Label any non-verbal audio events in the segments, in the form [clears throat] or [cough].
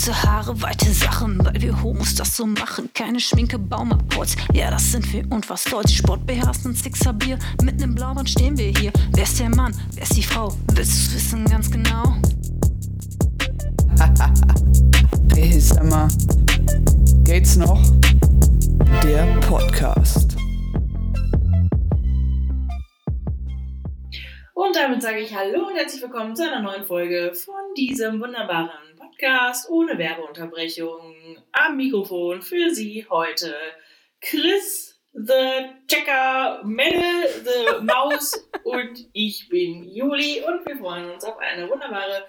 Kurze Haare, weite Sachen, weil wir Homos das so machen. Keine Schminke, Baumabkurz, ja, das sind wir und was Deutsch. Sport beherrscht und Sixer Bier, mit nem Blauband stehen wir hier. Wer ist der Mann, wer ist die Frau? Willst du's wissen ganz genau? [laughs] Hey, sag mal, geht's noch? Der Podcast. Und damit sage ich Hallo und herzlich willkommen zu einer neuen Folge von diesem wunderbaren Podcast ohne Werbeunterbrechung. Am Mikrofon für Sie heute Chris, the Checker, Melle, the Maus [laughs] und ich bin Juli und wir freuen uns auf eine wunderbare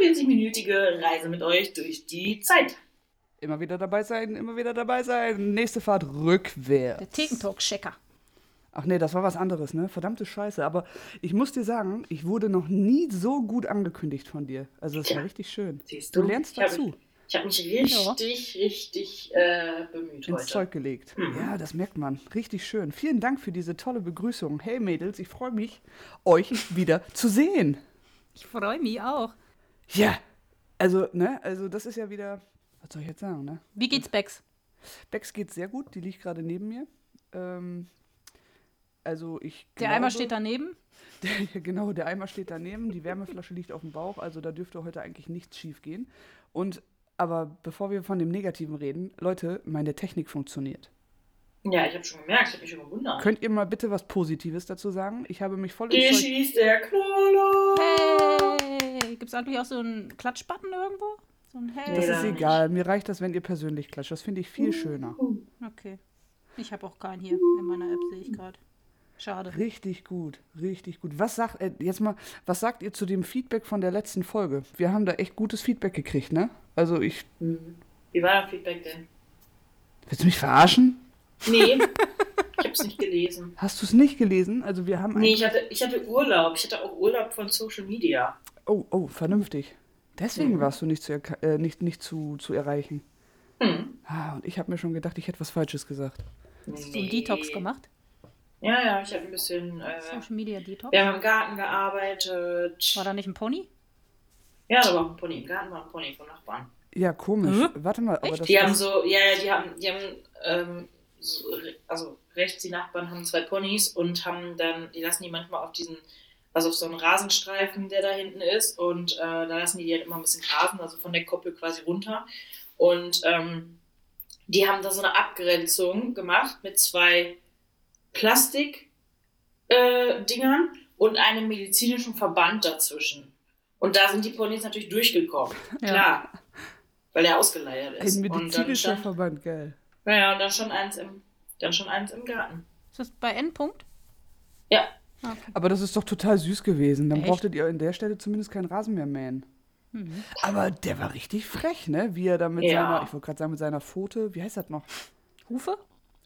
45-minütige Reise mit euch durch die Zeit. Immer wieder dabei sein, immer wieder dabei sein. Nächste Fahrt rückwärts. Der Thekentalk-Checker. Ach nee, das war was anderes, ne? Verdammte Scheiße. Aber ich muss dir sagen, ich wurde noch nie so gut angekündigt von dir. Also das Tja, war richtig schön. siehst Du du? lernst Ich hab- dazu. Ich habe mich richtig, richtig äh, bemüht Ins heute. Zeug gelegt. Mhm. Ja, das merkt man. Richtig schön. Vielen Dank für diese tolle Begrüßung. Hey Mädels, ich freue mich, euch wieder zu sehen. Ich freue mich auch. Ja, also, ne, also das ist ja wieder, was soll ich jetzt sagen, ne? Wie geht's Bex? Bex geht sehr gut, die liegt gerade neben mir. Ähm, also ich Der glaube, Eimer steht daneben. [laughs] Der, genau, der Eimer steht daneben, die Wärmeflasche liegt auf dem Bauch, also da dürfte heute eigentlich nichts schief gehen. Und aber bevor wir von dem Negativen reden, Leute, meine Technik funktioniert. Ja, ich habe schon gemerkt, ich habe mich schon gewundert. Könnt ihr mal bitte was Positives dazu sagen? Ich habe mich voll Hier ins Zeug schießt der Knoller. Hey! Gibt's eigentlich auch so einen Klatschbutton irgendwo? So ein Hey? Das ist egal, mir reicht das, wenn ihr persönlich klatscht. Das finde ich viel schöner. Okay. Ich habe auch keinen hier in meiner App, sehe ich gerade. Schade. Richtig gut, richtig gut. Was sagt äh, jetzt mal, was sagt ihr zu dem Feedback von der letzten Folge? Wir haben da echt gutes Feedback gekriegt, ne? Also ich. Mhm. Wie war das Feedback denn? Willst du mich verarschen? Nee, [laughs] ich habe es nicht gelesen. Hast du es nicht gelesen? Also wir haben Nee, ich hatte, ich hatte Urlaub. Ich hatte auch Urlaub von Social Media. Oh, oh, vernünftig. Deswegen Mhm. warst du nicht zu, äh, nicht, nicht zu, zu erreichen. Hm. Ah, und ich habe mir schon gedacht, ich hätte was Falsches gesagt. Hast du einen Detox gemacht? Ja, ja, ich habe ein bisschen. Äh, Social Media Detox? wir haben im Garten gearbeitet. War da nicht ein Pony? Ja, da war auch ein Pony. Im Garten war ein Pony vom Nachbarn. Ja, komisch. Hä? Warte mal, aber Echt? das, Die haben so, ja, ja, die haben, die haben, ähm, so, also rechts die Nachbarn haben zwei Ponys und haben dann, die lassen die manchmal auf diesen, also auf so einen Rasenstreifen, der da hinten ist und äh, da lassen die die halt immer ein bisschen grasen, also von der Koppel quasi runter. Und ähm, die haben da so eine Abgrenzung gemacht mit zwei Plastik äh, und einem medizinischen Verband dazwischen. Und da sind die Ponys natürlich durchgekommen. Ja. Klar. Weil er ausgeleiert ist. ein und dann medizinischer Verband, geil. ja, und dann schon eins im, dann schon eins im Garten. Ist das bei Endpunkt? Ja. Okay. Aber das ist doch total süß gewesen. Dann Echt? brauchtet ihr an der Stelle zumindest keinen Rasen mehr mähen. Mhm. Aber der war richtig frech, ne? Wie er da mit Ja. seiner, ich wollte gerade sagen, mit seiner Pfote, wie heißt das noch? Hufe?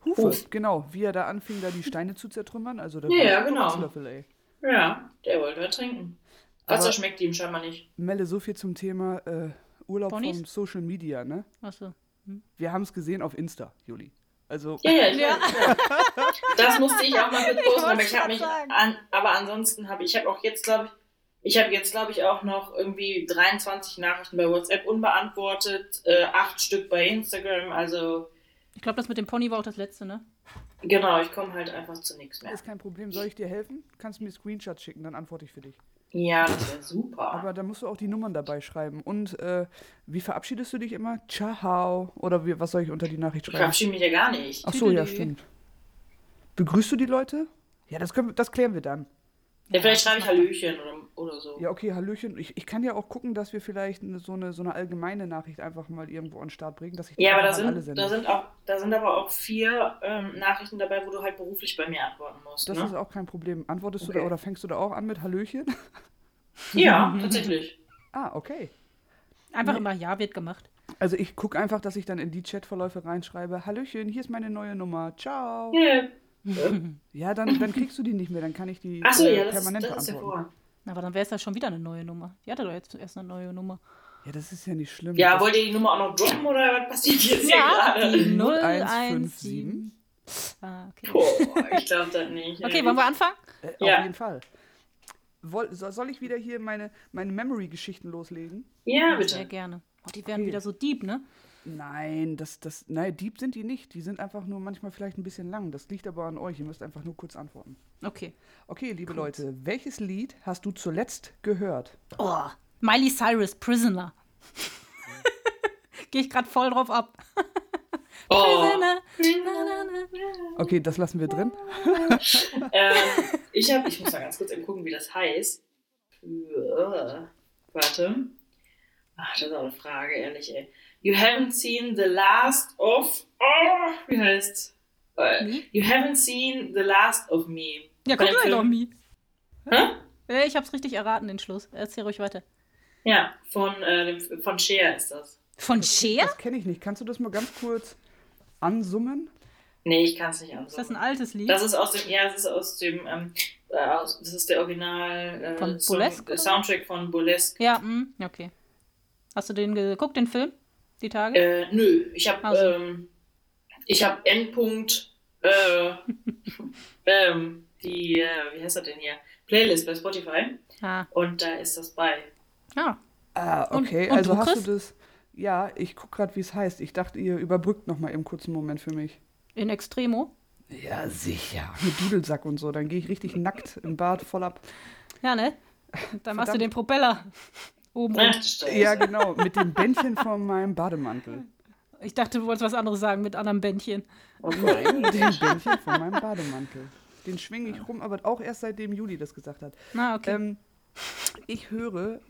Hufe, Huf. genau. Wie er da anfing, da die Steine zu zertrümmern. Also der Ja, genau. Ja, der wollte was trinken. Wasser Aber- schmeckt ihm scheinbar nicht. Melle, so viel zum Thema äh, Urlaub Ponys? von Social Media, ne? Achso. Wir haben es gesehen auf Insta, Juli. Also, Ja, ja, ich Ja. Das musste ich auch mal [laughs] mit posten, aber ich habe mich an, aber ansonsten habe ich habe auch jetzt glaube ich ich habe jetzt glaube ich auch noch irgendwie 23 Nachrichten bei WhatsApp unbeantwortet, äh, acht Stück bei Instagram, also Ich glaube, das mit dem Pony war auch das letzte, ne? genau, ich komme halt einfach zu nichts mehr. ist kein Problem. Soll ich dir helfen? Kannst du mir Screenshots schicken, dann antworte ich für dich. Ja, das wäre super. Aber da musst du auch die Nummern dabei schreiben. Und äh, wie verabschiedest du dich immer? Ciao. Oder wie, was soll ich unter die Nachricht ich schreiben? verabschiede mich ja gar nicht. Ach so, ja, stimmt. Begrüßt du die Leute? Ja, das, können, wir- das klären wir dann. Ja, vielleicht schreibe ich. Hallöchen oder, oder so. Ja, okay, Hallöchen. Ich, ich kann ja auch gucken, dass wir vielleicht eine, so, eine, so eine allgemeine Nachricht einfach mal irgendwo an den Start bringen, dass ich Ja, aber da sind, da sind auch, da sind aber auch vier ähm, Nachrichten dabei, wo du halt beruflich bei mir antworten musst. Das ne? ist auch kein Problem. Antwortest du Okay. da oder fängst du da auch an mit Hallöchen? [laughs] Ja, [laughs] tatsächlich. ah, okay. Einfach Nee. immer Ja wird gemacht. Also ich gucke einfach, dass ich dann in die Chatverläufe reinschreibe, Hallöchen, hier ist meine neue Nummer, ciao. Ja. [laughs] Ja, dann, dann kriegst du die nicht mehr, dann kann ich die Achso, äh, ja, das, permanent das ist ja vor. Aber dann wäre es ja schon wieder eine neue Nummer. Die hatte doch jetzt erst eine neue Nummer. Ja, das ist ja nicht schlimm. Ja, das, wollt ihr die Nummer auch noch droppen oder was passiert jetzt hier Ja, gerade? die 0157. 017. Ah, okay. Boah, ich glaube das nicht. Okay, wollen wir anfangen? Äh, Ja. Auf jeden Fall. Woll, so- soll ich wieder hier meine, meine Memory-Geschichten loslegen? Ja, Sehr bitte. gerne. Oh, die werden Okay. wieder so deep, ne? Nein, das, das, nein, Dieb sind die nicht. Die sind einfach nur manchmal vielleicht ein bisschen lang. Das liegt aber an euch. Ihr müsst einfach nur kurz antworten. Okay. Okay, liebe Leute, welches Lied hast du zuletzt gehört? Oh, Miley Cyrus, Prisoner. [laughs] Gehe ich gerade voll drauf ab. [laughs] Oh. Okay, das lassen wir drin. [laughs] ähm, ich, hab, ich muss mal ganz kurz eben gucken, wie das heißt. Äh, Warte. Ach, das ist auch eine Frage, ehrlich, ey. You haven't seen the last of. Oh, wie heißt äh, Wie? You haven't seen the last of me. Ja, guck mal Mi. Hä? Äh, Ich hab's richtig erraten, den Schluss. Erzähl ruhig weiter. Ja, von, äh, von Cher ist das. Von Cher? Das kenne ich nicht. Kannst du das mal ganz kurz ansummen? Nee, ich kann es nicht Ist das ein altes Lied? Das ist aus dem, ja, das ist aus dem, ähm, äh, aus, das ist der Original äh, Von Song- Burlesque, äh, oder? Soundtrack von Burlesque. ja, hm, okay. Hast du den geguckt, den Film? Die Tage? Äh, nö, ich habe Also. ähm, ich habe Endpunkt äh, [laughs] ähm, die äh, wie heißt das denn hier Playlist bei Spotify Ah, und da ist das bei. ja. Ah, Und- okay. und also du, hast Chris? du das. Ja, ich gucke gerade, wie es heißt. Ich dachte, ihr überbrückt noch mal im kurzen Moment für mich. In Extremo. Ja, sicher. Mit Dudelsack und so. Dann gehe ich richtig nackt im Bad voll ab. Ja, ne? Dann machst du Verdammt. den Propeller oben Ach. Ja, genau. Mit dem [laughs] Bändchen von meinem Bademantel. Ich dachte, du wolltest was anderes sagen mit anderem Bändchen. Oh Nein, den Bändchen von meinem Bademantel. Den schwinge ich rum, aber auch erst seitdem Juli das gesagt hat. Na, okay. Ähm, ich höre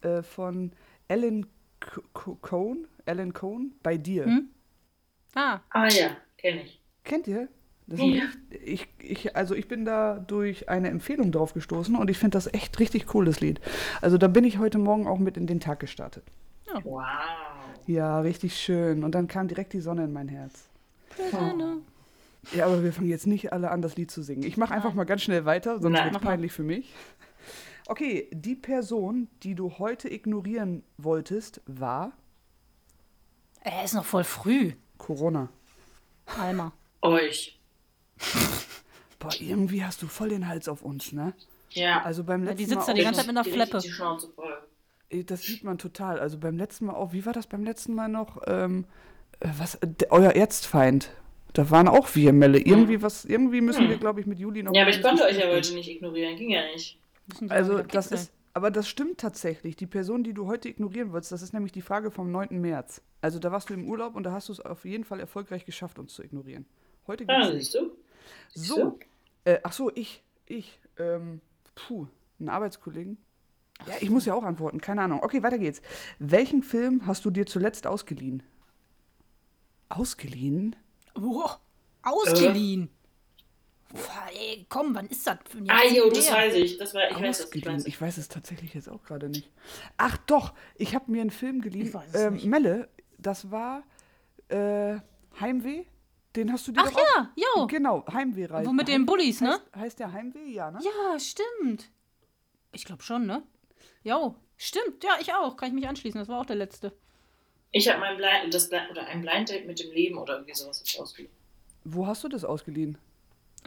äh, von C Cohn, Alan Cohn, bei dir. Hm? ah, Ah ja, kenne ich. Kennt ihr? Das Ja. echt- ich, ich, also ich bin da durch eine Empfehlung drauf gestoßen und ich finde das echt richtig cooles Lied. Also da bin ich heute Morgen auch mit in den Tag gestartet. Wow. Ja, richtig schön. Und dann kam direkt die Sonne in mein Herz. Prisoner. Ja, aber wir fangen jetzt nicht alle an, das Lied zu singen. Ich mache einfach mal ganz schnell weiter, sonst wird es peinlich für mich. Okay, die Person, die du heute ignorieren wolltest, war Er ist noch voll früh. Corona. Alma. Euch. Boah, irgendwie hast du voll den Hals auf uns, ne? Ja. Also beim Ja, letzten die sitzt da die ganze Zeit mit einer Fleppe. das sieht man total. Also beim letzten Mal auch, wie war das beim letzten Mal noch? Ähm, äh, was, der- euer Erzfeind. Da waren auch wir, Melle. Irgendwie was, irgendwie müssen Hm. wir, glaube ich, mit Juli noch Ja, aber ich konnte euch ja heute nicht ignorieren. Ging ja nicht. Also das ist, aber das stimmt tatsächlich. Die Person, die du heute ignorieren wolltest, das ist nämlich die Frage vom 9. März. Also da warst du im Urlaub und da hast du es auf jeden Fall erfolgreich geschafft, uns zu ignorieren. Heute geht's Ah, siehst du? So, äh, ach so, ich, ich, ähm, puh, einen Arbeitskollegen. Ja, ich muss ja auch antworten, keine Ahnung. Okay, weiter geht's. Welchen Film hast du dir zuletzt ausgeliehen? Ausgeliehen? Oh, ausgeliehen. Boah, ey, komm, wann ist das? für ein Ah, jo, das weiß ich. Das war, ich weiß das. Ich ausgeliehen. weiß Ich weiß es tatsächlich jetzt auch gerade nicht. Ach doch, ich habe mir einen Film geliehen. Ich weiß es ähm, nicht. Melle, das war äh, Heimweh. Den hast du dir Ach doch auch- ja, jo. Genau, Heimwehreise. Wo mit den Bullies, ne? Heißt, heißt der Heimweh? Ja, ne? Ja, stimmt. Ich glaube schon, ne? Jo, stimmt. Ja, ich auch. Kann ich mich anschließen. Das war auch der letzte. Ich habe mein Blind, das Blind, oder ein Blind Date mit dem Leben oder irgendwie sowas ich ausgeliehen. Wo hast du das ausgeliehen?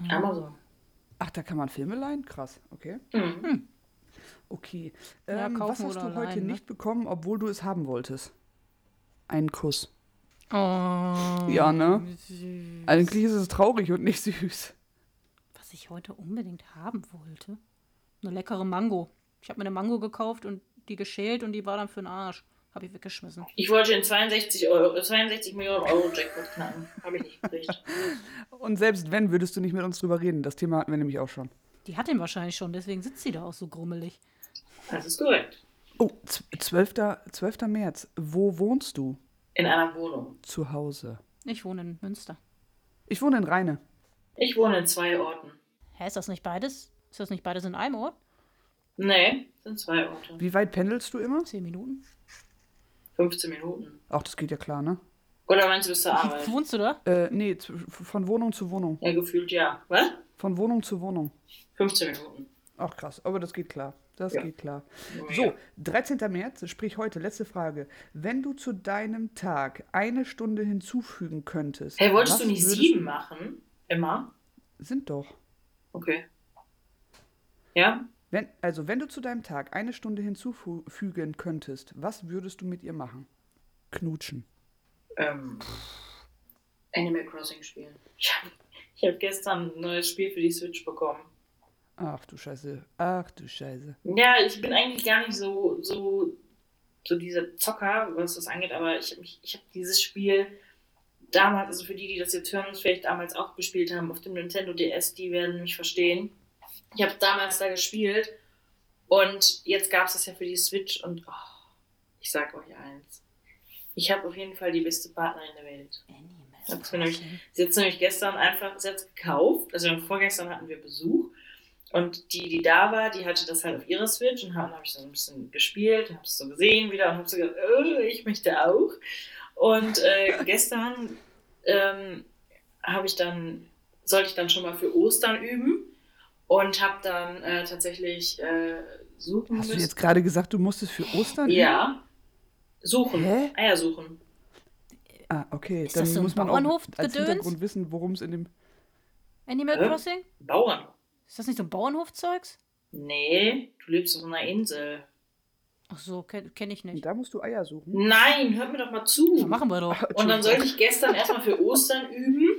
Amazon. Ach, da kann man Filme leihen? Krass, okay. Mhm. Okay. Ja, Ähm, was kaufen hast du heute leihen, ne? nicht bekommen, obwohl du es haben wolltest? Einen Kuss. Oh. Ja, ne? süß. Eigentlich ist es traurig und nicht süß. Was ich heute unbedingt haben wollte. Eine leckere Mango. Ich habe mir eine Mango gekauft und die geschält und die war dann für den Arsch. Habe ich weggeschmissen. Ich wollte den 62, Euro, äh, 62 Millionen Euro Jackpot knacken. Habe ich nicht gekriegt. [laughs] Und selbst wenn, würdest du nicht mit uns drüber reden. Das Thema hatten wir nämlich auch schon. Die hat den wahrscheinlich schon, deswegen sitzt sie da auch so grummelig. Das ist korrekt. Oh, z- 12. 12. März. Wo wohnst du? In einer Wohnung. Zu Hause. Ich wohne in Münster. Ich wohne in Rheine. Ich wohne in zwei Orten. Hä, ist das nicht beides? Ist das nicht beides in einem Ort? Nee, sind zwei Orte. Wie weit pendelst du immer? Zehn Minuten. 15 Minuten. Ach, das geht ja klar, ne? Oder meinst du bis zur Arbeit? [laughs] Wohnst du da? Äh, nee, von Wohnung zu Wohnung. Ja, gefühlt ja. Was? Von Wohnung zu Wohnung. 15 Minuten. Ach krass, aber das geht klar. Das Ja. geht klar. So, 13. März, sprich heute, letzte Frage. Wenn du zu deinem Tag eine Stunde hinzufügen könntest. Hey, wolltest du nicht sieben machen? Immer? Sind doch. Okay. Ja? Wenn, also, wenn du zu deinem Tag eine Stunde hinzufügen könntest, was würdest du mit ihr machen? Knutschen. Ähm, Animal Crossing spielen. Ich habe hab gestern ein neues Spiel für die Switch bekommen. Ach du Scheiße. Ach du Scheiße. Ja, ich bin eigentlich gar nicht so, so, so dieser Zocker, was das angeht, aber ich habe ich hab dieses Spiel damals, also für die, die das jetzt hören und vielleicht damals auch gespielt haben auf dem Nintendo DS, die werden mich verstehen. Ich habe damals da gespielt und jetzt gab es das ja für die Switch und oh, ich sag euch eins. Ich habe auf jeden Fall die beste Partnerin der Welt. Sie hat es nämlich gestern einfach selbst gekauft. Also vorgestern hatten wir Besuch. Und die, die da war, die hatte das halt auf ihrer Switch und dann habe ich so ein bisschen gespielt, habe es so gesehen wieder und habe so gedacht, oh, ich möchte auch. Und äh, [laughs] gestern ähm, habe ich dann, sollte ich dann schon mal für Ostern üben und habe dann äh, tatsächlich äh, suchen Hast du müssen. jetzt gerade gesagt, du musstest für Ostern? üben? Ja. Suchen. Hä? Eier suchen. Ah, okay. Ist Dann das so ein muss man auch als Hintergrund wissen, worum es in dem. Animal? Crossing? Bauern. Ist das nicht so ein Bauernhofzeugs? Nee, du lebst auf einer Insel. Ach so, kenne kenn ich nicht. Da musst du Eier suchen. Nein, hört mir doch mal zu. Ja, machen wir doch. Und dann sollte ich gestern erstmal für Ostern üben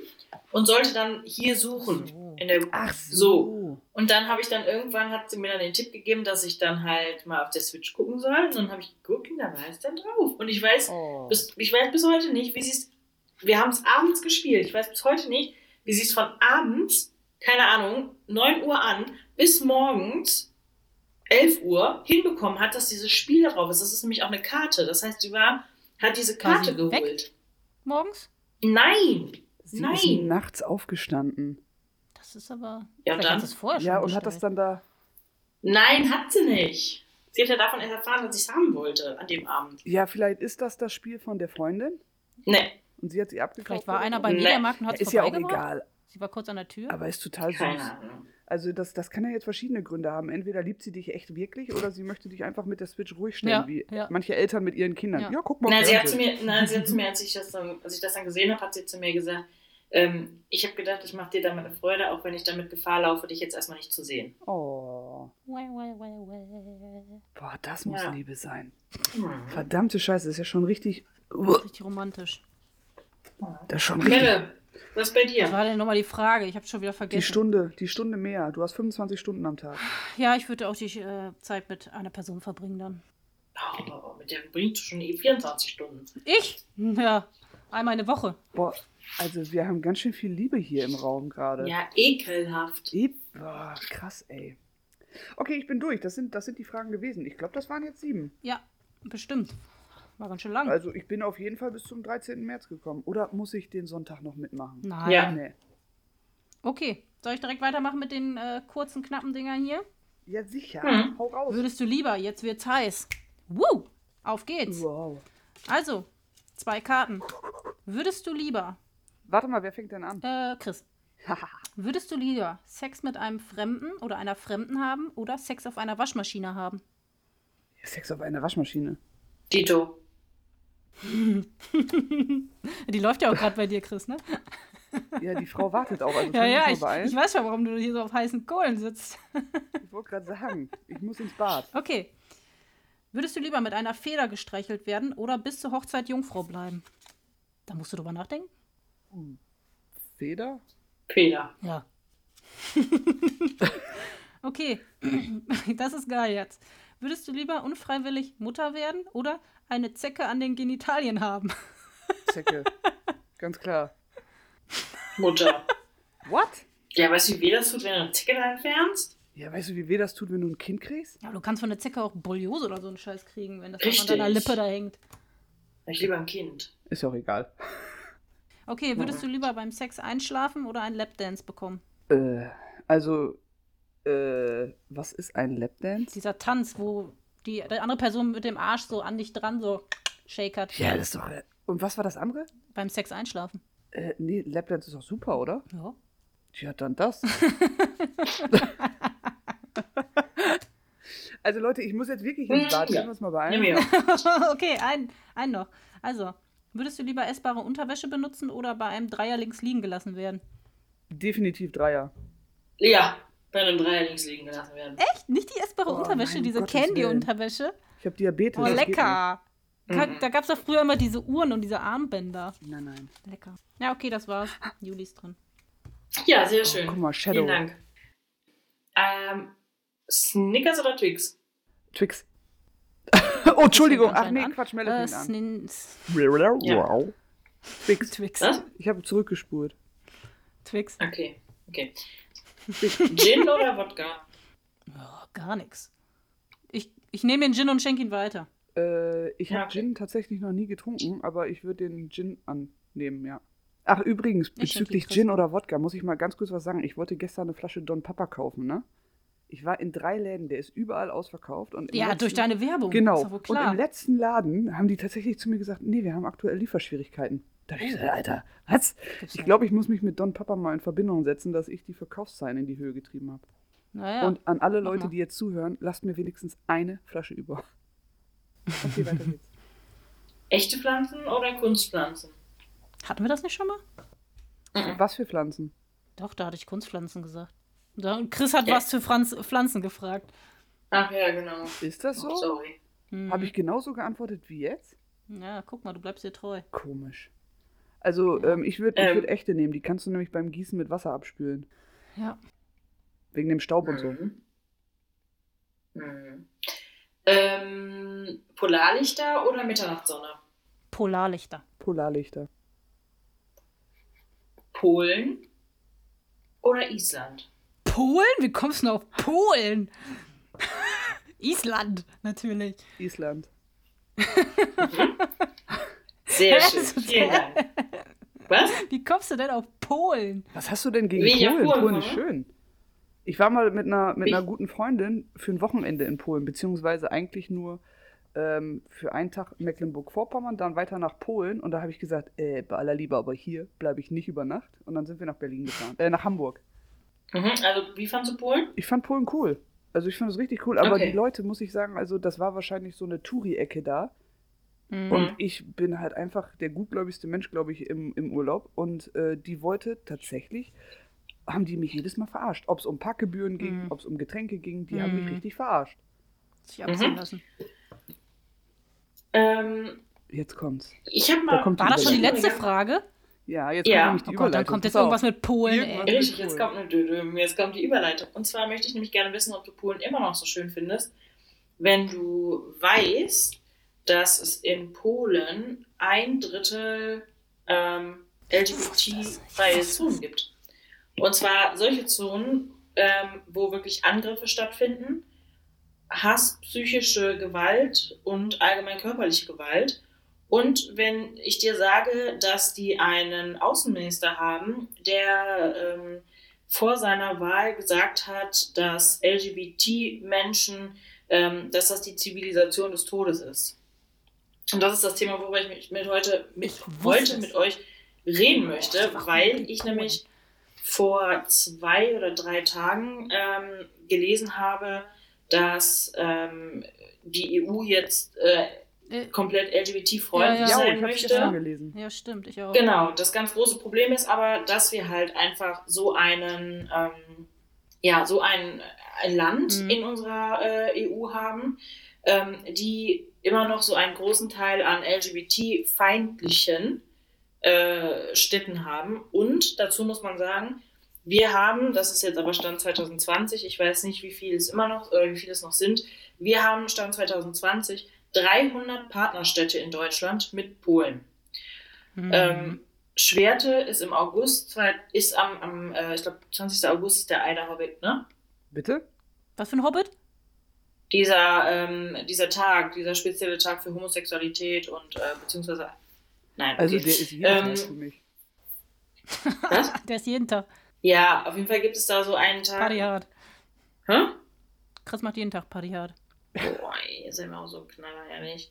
und sollte dann hier suchen. So. In der, Ach so. Und dann habe ich dann irgendwann, hat sie mir dann den Tipp gegeben, dass ich dann halt mal auf der Switch gucken soll. Und dann habe ich geguckt und da war es dann drauf. Und ich weiß, Oh. bis, ich weiß bis heute nicht, wie sie es. Wir haben es abends gespielt. Ich weiß bis heute nicht, wie sie es von abends, keine Ahnung, 9 Uhr an, bis morgens 11 Uhr hinbekommen hat, dass dieses Spiel da drauf ist. Das ist nämlich auch eine Karte. Das heißt, sie war, hat diese War Karte sie geholt. weg? Morgens? Nein! Sie ist Nein! nachts aufgestanden. Das ist aber. Ja, dann? hat es vorher schon Ja, und hat das bestellt. dann da. Nein, hat sie nicht. Sie hat ja davon erfahren, dass ich es haben wollte an dem Abend. Ja, vielleicht ist das das Spiel von der Freundin Nee, und sie hat sie abgekauft. Vielleicht war einer so? beim Nee. Mediamarkt und hat es ist ja auch egal. Sie war kurz an der Tür. Aber ist total süß. keine Ahnung. Also das, das kann ja jetzt verschiedene Gründe haben. Entweder liebt sie dich echt wirklich oder sie möchte dich einfach mit der Switch ruhig stellen, Ja, wie ja. manche Eltern mit ihren Kindern. Ja. Ja, guck mal. Nein, sie hat zu mir, nein, sie hat zu mir, [laughs] als ich das dann, als ich das dann gesehen habe, hat sie zu mir gesagt, ähm, ich habe gedacht, ich mache dir damit eine Freude, auch wenn ich damit Gefahr laufe, dich jetzt erstmal nicht zu sehen. Oh, boah, das muss Ja. Liebe sein. Hm. Verdammte Scheiße, das ist ja schon richtig. Uah, Richtig romantisch. Das ist schon richtig. Melle, was bei Was dir? war denn nochmal die Frage? Ich habe schon wieder Die vergessen. Stunde, die Stunde mehr. Du hast 25 Stunden am Tag. Ja, ich würde auch die äh, Zeit mit einer Person verbringen dann. Oh, mit der bringst du schon eh 24 Stunden. Ich? Ja, einmal eine Woche. Boah, also wir haben ganz schön viel Liebe hier im Raum gerade. Ja, ekelhaft. Eh, Boah, krass, ey. Okay, ich bin durch. Das sind, das sind die Fragen gewesen. Ich glaube, das waren jetzt sieben. Ja, bestimmt. War ganz schön lang. Also ich bin auf jeden Fall bis zum 13. März gekommen. Oder muss ich den Sonntag noch mitmachen? Nein. Ja. Nee. Okay, soll ich direkt weitermachen mit den äh, kurzen, knappen Dingern hier? Ja, sicher. Hm. Hau raus. Würdest du lieber, jetzt wird's heiß. Woo! Auf geht's. Wow. Also, zwei Karten. Würdest du lieber, Warte mal, wer fängt denn an? äh, Chris, [laughs] würdest du lieber Sex mit einem Fremden oder einer Fremden haben oder Sex auf einer Waschmaschine haben? Sex auf einer Waschmaschine. Dito. Die läuft ja auch gerade bei dir, Chris, ne? Ja, die Frau wartet auch. Also Ja, ja, ich ich, weiß schon, warum du hier so auf heißen Kohlen sitzt. Ich wollte gerade sagen, ich muss ins Bad. Okay. Würdest du lieber mit einer Feder gestreichelt werden oder bis zur Hochzeit Jungfrau bleiben? Da musst du drüber nachdenken. Feder? Fehler. Ja. [laughs] okay, [clears throat] das ist geil jetzt. Würdest du lieber unfreiwillig Mutter werden oder eine Zecke an den Genitalien haben? [laughs] Zecke. Ganz klar. Mutter. What? Ja, weißt du, wie weh das tut, wenn du eine Zecke da entfernst? Ja, weißt du, wie weh das tut, wenn du ein Kind kriegst? Ja, du kannst von der Zecke auch Boliose oder so einen Scheiß kriegen, wenn das an deiner Lippe da hängt. Ich lieber ein Kind. Ist ja auch egal. Okay, würdest du lieber beim Sex einschlafen oder einen Lapdance bekommen? Äh, also, äh, was ist ein Lapdance? Dieser Tanz, wo die, die andere Person mit dem Arsch so an dich dran so shakert. Ja, das ist doch. Und was war das andere? Beim Sex einschlafen. Äh, nee, Lapdance ist doch super, oder? Ja. Tja, dann das. [laughs] also Leute, ich muss jetzt wirklich ins Bad. Ja. Können wir mal [laughs] mir. okay, ein, ein noch. Also, würdest du lieber essbare Unterwäsche benutzen oder bei einem Dreier links liegen gelassen werden? Definitiv Dreier. Ja. Bei einem Dreier links liegen gelassen werden. Echt? Nicht die essbare Oh, Unterwäsche, diese. Candy-Unterwäsche? Ich habe Diabetes. Oh, lecker. Mhm. Da gab es doch früher immer diese Uhren und diese Armbänder. Nein, nein. Lecker. Ja, okay, das war's. Juli ist drin. Ja, sehr schön. Oh, guck mal, Shadow. Vielen Dank. Ähm, Snickers oder Twix? Twix. [laughs] oh, Entschuldigung. Ach nee, Quatsch, Äh, Melle fängt an. Snin- Ja. Twix. Twix. Was? Ich habe zurückgespurt. Twix. Okay, okay. Gin oder Wodka? Oh, gar nichts. Ich, ich nehme den Gin und schenke ihn weiter. Äh, ich Ja, habe okay. Gin tatsächlich noch nie getrunken, aber ich würde den Gin annehmen, ja. Ach, übrigens, bezüglich Gin oder Wodka, muss ich mal ganz kurz was sagen. Ich wollte gestern eine Flasche Don Papa kaufen, ne? Ich war in drei Läden, der ist überall ausverkauft. Und Ja, letzten- durch deine Werbung. Genau. Ist doch wohl Und im letzten Laden haben die tatsächlich zu mir gesagt, nee, wir haben aktuell Lieferschwierigkeiten. Da ich gesagt, Alter, was? Ich glaube, ich muss mich mit Don Papa mal in Verbindung setzen, dass ich die Verkaufszahlen in die Höhe getrieben habe. Naja. Und an alle Leute, die jetzt zuhören, lasst mir wenigstens eine Flasche über. [laughs] Okay, weiter geht's. Echte Pflanzen oder Kunstpflanzen? Hatten wir das nicht schon mal? Was für Pflanzen? Doch, da hatte ich Kunstpflanzen gesagt. Und Chris hat Ja. was für Franz Pflanzen gefragt. Ach ja, genau. Ist das Oh, so? sorry. Hm. Habe ich genauso geantwortet wie jetzt? Ja, guck mal, du bleibst dir treu. Komisch. Also, ähm, ich würde Ähm. würd echte nehmen. Die kannst du nämlich beim Gießen mit Wasser abspülen. Ja. Wegen dem Staub und so. Mhm. Mhm. Ähm, Polarlichter oder Mitternachtssonne? Polarlichter. Polarlichter. Polen oder Island? Polen? Wie kommst du denn auf Polen? [laughs] Island, natürlich. Island. Sehr schön. Vielen Dank. Was? Wie kommst du denn auf Polen? Was hast du denn gegen Wie Polen? Polen Polen ist schön. Ich war mal mit einer, mit einer guten Freundin für ein Wochenende in Polen, beziehungsweise eigentlich nur ähm, für einen Tag Mecklenburg-Vorpommern, dann weiter nach Polen. Und da habe ich gesagt, äh, bei aller Liebe, aber hier bleibe ich nicht über Nacht. Und dann sind wir nach Berlin gefahren, äh, nach Hamburg. Mhm. Also, wie fandst du Polen? Ich fand Polen cool. Also ich fand es richtig cool. Aber Okay. die Leute, muss ich sagen, also das war wahrscheinlich so eine Touri-Ecke da. Mhm. Und ich bin halt einfach der gutgläubigste Mensch, glaube ich, im, im Urlaub. Und äh, die wollte tatsächlich, haben die mich jedes Mal verarscht. Ob es um Parkgebühren ging, Mhm. ob es um Getränke ging, die haben mich Mhm. richtig verarscht. Sich abziehen Mhm. lassen. Ähm, Jetzt kommt's. ich habe Da mal. kommt War das schon die letzte Frage? Ja, jetzt Ja. kommt nämlich die Oh Gott, dann Überleitung. kommt jetzt irgendwas mit Polen, Irgendwas. ey. Richtig, jetzt kommt, eine jetzt kommt die Überleitung. Und zwar möchte ich nämlich gerne wissen, ob du Polen immer noch so schön findest, wenn du weißt, dass es in Polen ein Drittel ähm, LGBT-freie Zonen gibt. Und zwar solche Zonen, ähm, wo wirklich Angriffe stattfinden, Hass, psychische Gewalt und allgemein körperliche Gewalt. Und wenn ich dir sage, dass die einen Außenminister haben, der ähm, vor seiner Wahl gesagt hat, dass LGBT-Menschen, ähm, dass das die Zivilisation des Todes ist. Und das ist das Thema, worüber ich mich mit heute, mit, heute mit euch reden möchte, weil ich nämlich vor zwei oder drei Tagen ähm, gelesen habe, dass ähm, die EU jetzt äh, Äh, komplett LGBT-freundlich Ja, Ja, sein ich habe möchte. gestern gelesen. Ja, stimmt, ich auch. Genau, das ganz große Problem ist aber, dass wir halt einfach so einen, ähm, ja, so ein, ein Land Mhm. in unserer äh, EU haben, ähm, die immer noch so einen großen Teil an LGBT-feindlichen äh, Städten haben. Und dazu muss man sagen, wir haben, das ist jetzt aber Stand 2020, ich weiß nicht, wie viel es immer noch, oder wie viele es noch sind, wir haben Stand 2020 300 Partnerstädte in Deutschland mit Polen. Mhm. Ähm, Schwerte ist im August, ist am, am äh, ich glaube, 20. August ist der Eider Hobbit, ne? Bitte? Was für ein Hobbit? Dieser, ähm, dieser Tag, dieser spezielle Tag für Homosexualität und äh, beziehungsweise. Nein, okay. Also der ist jeden Ähm, Tag für mich. Was? [laughs] Der ist jeden Tag. Ja, auf jeden Fall gibt es da so einen Tag. Party hard. Hä? Chris macht jeden Tag Party hard. Boah, ey, ist immer auch so ein Knaller, ehrlich.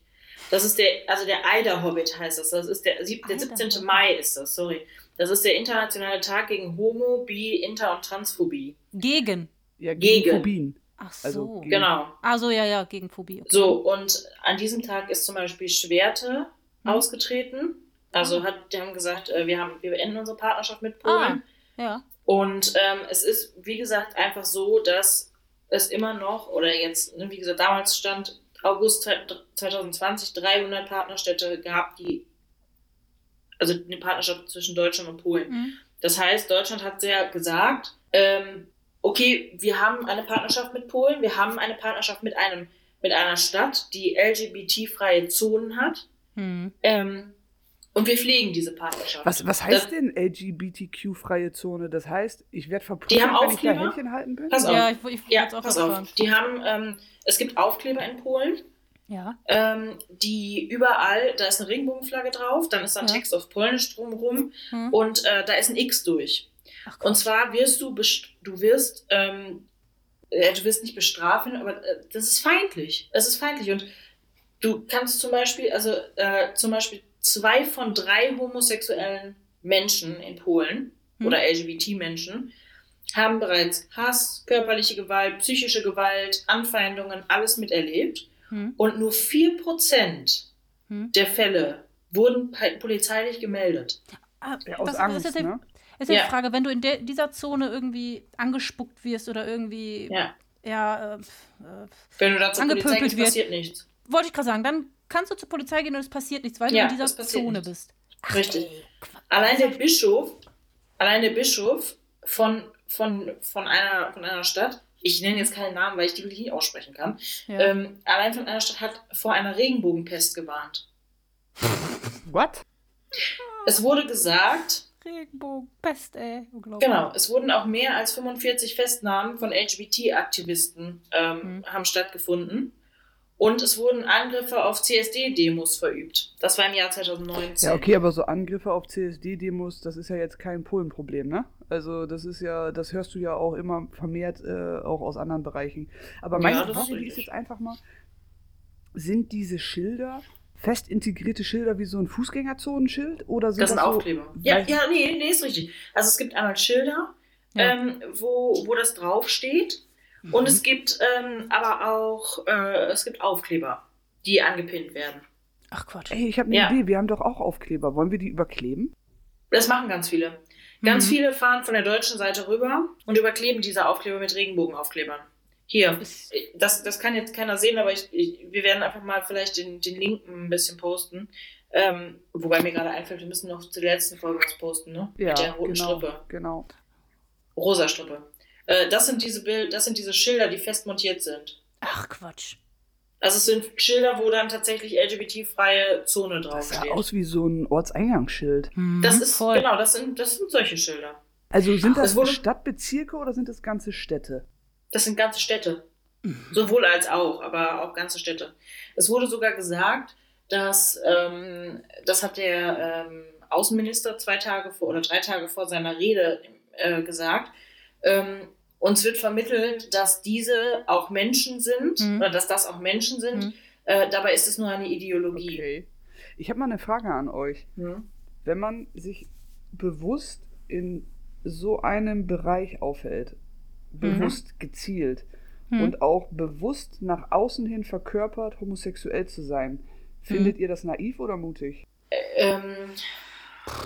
Das ist der, also der Eider Hobbit heißt das. Das ist der, sieb- der Eider 17. Hobbit. Mai ist das, sorry. Das ist der internationale Tag gegen Homo, Bi, Inter und Transphobie. Gegen. Ja, gegen, gegen. Phobien. Ach so. Also gegen- Genau. Ah, so, ja, ja, gegen Phobie. Okay. So, und an diesem Tag ist zum Beispiel Schwerte Mhm. ausgetreten. Also Ah. hat, die haben gesagt, äh, wir, haben, wir beenden unsere Partnerschaft mit Ah, Polen. ja. Und ähm, es ist, wie gesagt, einfach so, dass es immer noch, oder jetzt, ne, wie gesagt, damals stand August 2020 300 Partnerstädte gab, die, also eine Partnerschaft zwischen Deutschland und Polen. Mhm. Das heißt, Deutschland hat sehr gesagt, ähm, okay, wir haben eine Partnerschaft mit Polen, wir haben eine Partnerschaft mit einem mit einer Stadt, die LGBT-freie Zonen hat. Mhm. Ähm, und wir pflegen diese Partnerschaft. Was, was heißt Das- denn LGBTQ-freie Zone? Das heißt, ich werde verprügelt, wenn ich da Aufkleber? Händchen halten bin? Pass auf. Ja, ich, ich, Ja, auch pass auf. Die haben, ähm, es gibt Aufkleber in Polen, Ja. ähm, die überall, da ist eine Regenbogenflagge drauf, dann ist da ein Ja. Text auf Polnisch drumherum Hm. und äh, da ist ein X durch. Ach, Und zwar wirst du, best- du wirst, ähm, äh, du wirst nicht bestrafen, aber äh, das ist feindlich. Es ist feindlich. Und du kannst zum Beispiel, also äh, zum Beispiel zwei von drei homosexuellen Menschen in Polen Hm. oder LGBT-Menschen haben bereits Hass, körperliche Gewalt, psychische Gewalt, Anfeindungen, alles miterlebt. Hm. Und nur 4% Hm. der Fälle wurden polizeilich gemeldet. Ah, Ja, aus was- Angst, ist, jetzt, ne? Ist ja Ja. die Frage, wenn du in dieser Zone irgendwie angespuckt wirst oder irgendwie, Ja. ja, äh, äh, Wenn du da zur Polizei gehst, wird. passiert nichts. wollte ich gerade sagen, dann kannst du zur Polizei gehen und es passiert nichts, weil Ja, du in es dieser Zone nichts. bist. Ach, Richtig. Allein der Bischof, allein der Bischof von, von, von, einer, von einer Stadt, ich nenne jetzt keinen Namen, weil ich die wirklich nicht aussprechen kann, Ja. ähm, allein von einer Stadt hat vor einer Regenbogenpest gewarnt. What? Es wurde gesagt, Regenbogen, Pest, ey. Genau, es wurden auch mehr als 45 Festnahmen von LGBT-Aktivisten ähm, Mhm. haben stattgefunden. Und es wurden Angriffe auf CSD-Demos verübt. Das war im Jahr 2019. Ja, okay, aber so Angriffe auf CSD-Demos, das ist ja jetzt kein Polenproblem, ne? Also das ist ja, das hörst du ja auch immer vermehrt äh, auch aus anderen Bereichen. Aber meine Ja, Frage ist jetzt einfach mal, sind diese Schilder fest integrierte Schilder wie so ein Fußgängerzonenschild oder sind Das das, sind so, Aufkleber. Ja, ja, nee, nee, ist richtig. Also es gibt einmal Schilder, Ja. ähm, wo, wo das draufsteht. Mhm. Und es gibt ähm, aber auch äh, es gibt Aufkleber, die angepinnt werden. Ach Quatsch. Ey, ich habe eine Ja. Idee, wir haben doch auch Aufkleber. Wollen wir die überkleben? Das machen ganz viele. Ganz Mhm. viele fahren von der deutschen Seite rüber und überkleben diese Aufkleber mit Regenbogenaufklebern. Hier, Ist- das, das kann jetzt keiner sehen, aber ich, ich, wir werden einfach mal vielleicht den, den Link ein bisschen posten. Ähm, wobei mir gerade einfällt, wir müssen noch zur letzten Folge was posten, ne? Ja, Mit der roten genau, Strippe. genau. Rosa Strippe. Äh, das sind diese Bild, das sind diese Schilder, die fest montiert sind. Ach Quatsch. Also es sind Schilder, wo dann tatsächlich LGBT-freie Zone Das sah draufsteht. aus wie so ein Ortseingangsschild. Mhm, Das ist voll. genau, das sind das sind solche Schilder. Also sind Ach, das wurde- Stadtbezirke oder sind das ganze Städte? Das sind ganze Städte. Mhm. Sowohl als auch, aber auch ganze Städte. Es wurde sogar gesagt, dass, ähm, das hat der ähm, Außenminister zwei Tage vor oder drei Tage vor seiner Rede äh, gesagt, ähm, uns wird vermittelt, dass diese auch Menschen sind, Mhm. oder dass das auch Menschen sind. Mhm. Äh, dabei ist es nur eine Ideologie. Okay. Ich habe mal eine Frage an euch. Hm? Wenn man sich bewusst in so einem Bereich aufhält, bewusst gezielt Mhm. und auch bewusst nach außen hin verkörpert, homosexuell zu sein, findet ihr das naiv oder mutig? Ähm,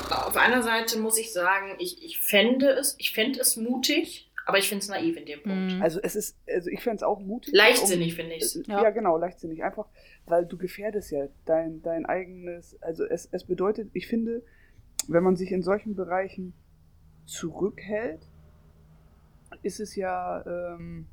auf einer Seite muss ich sagen, ich, ich fände es, ich fände es mutig, aber ich finde es naiv in dem Punkt. Mhm. Also es ist, also ich fände es auch mutig. Leichtsinnig finde ich es. Um, Ja. ja. genau, leichtsinnig. Einfach, weil du gefährdest ja dein, dein eigenes, also es, es bedeutet, ich finde, wenn man sich in solchen Bereichen zurückhält, ist es ja, ähm,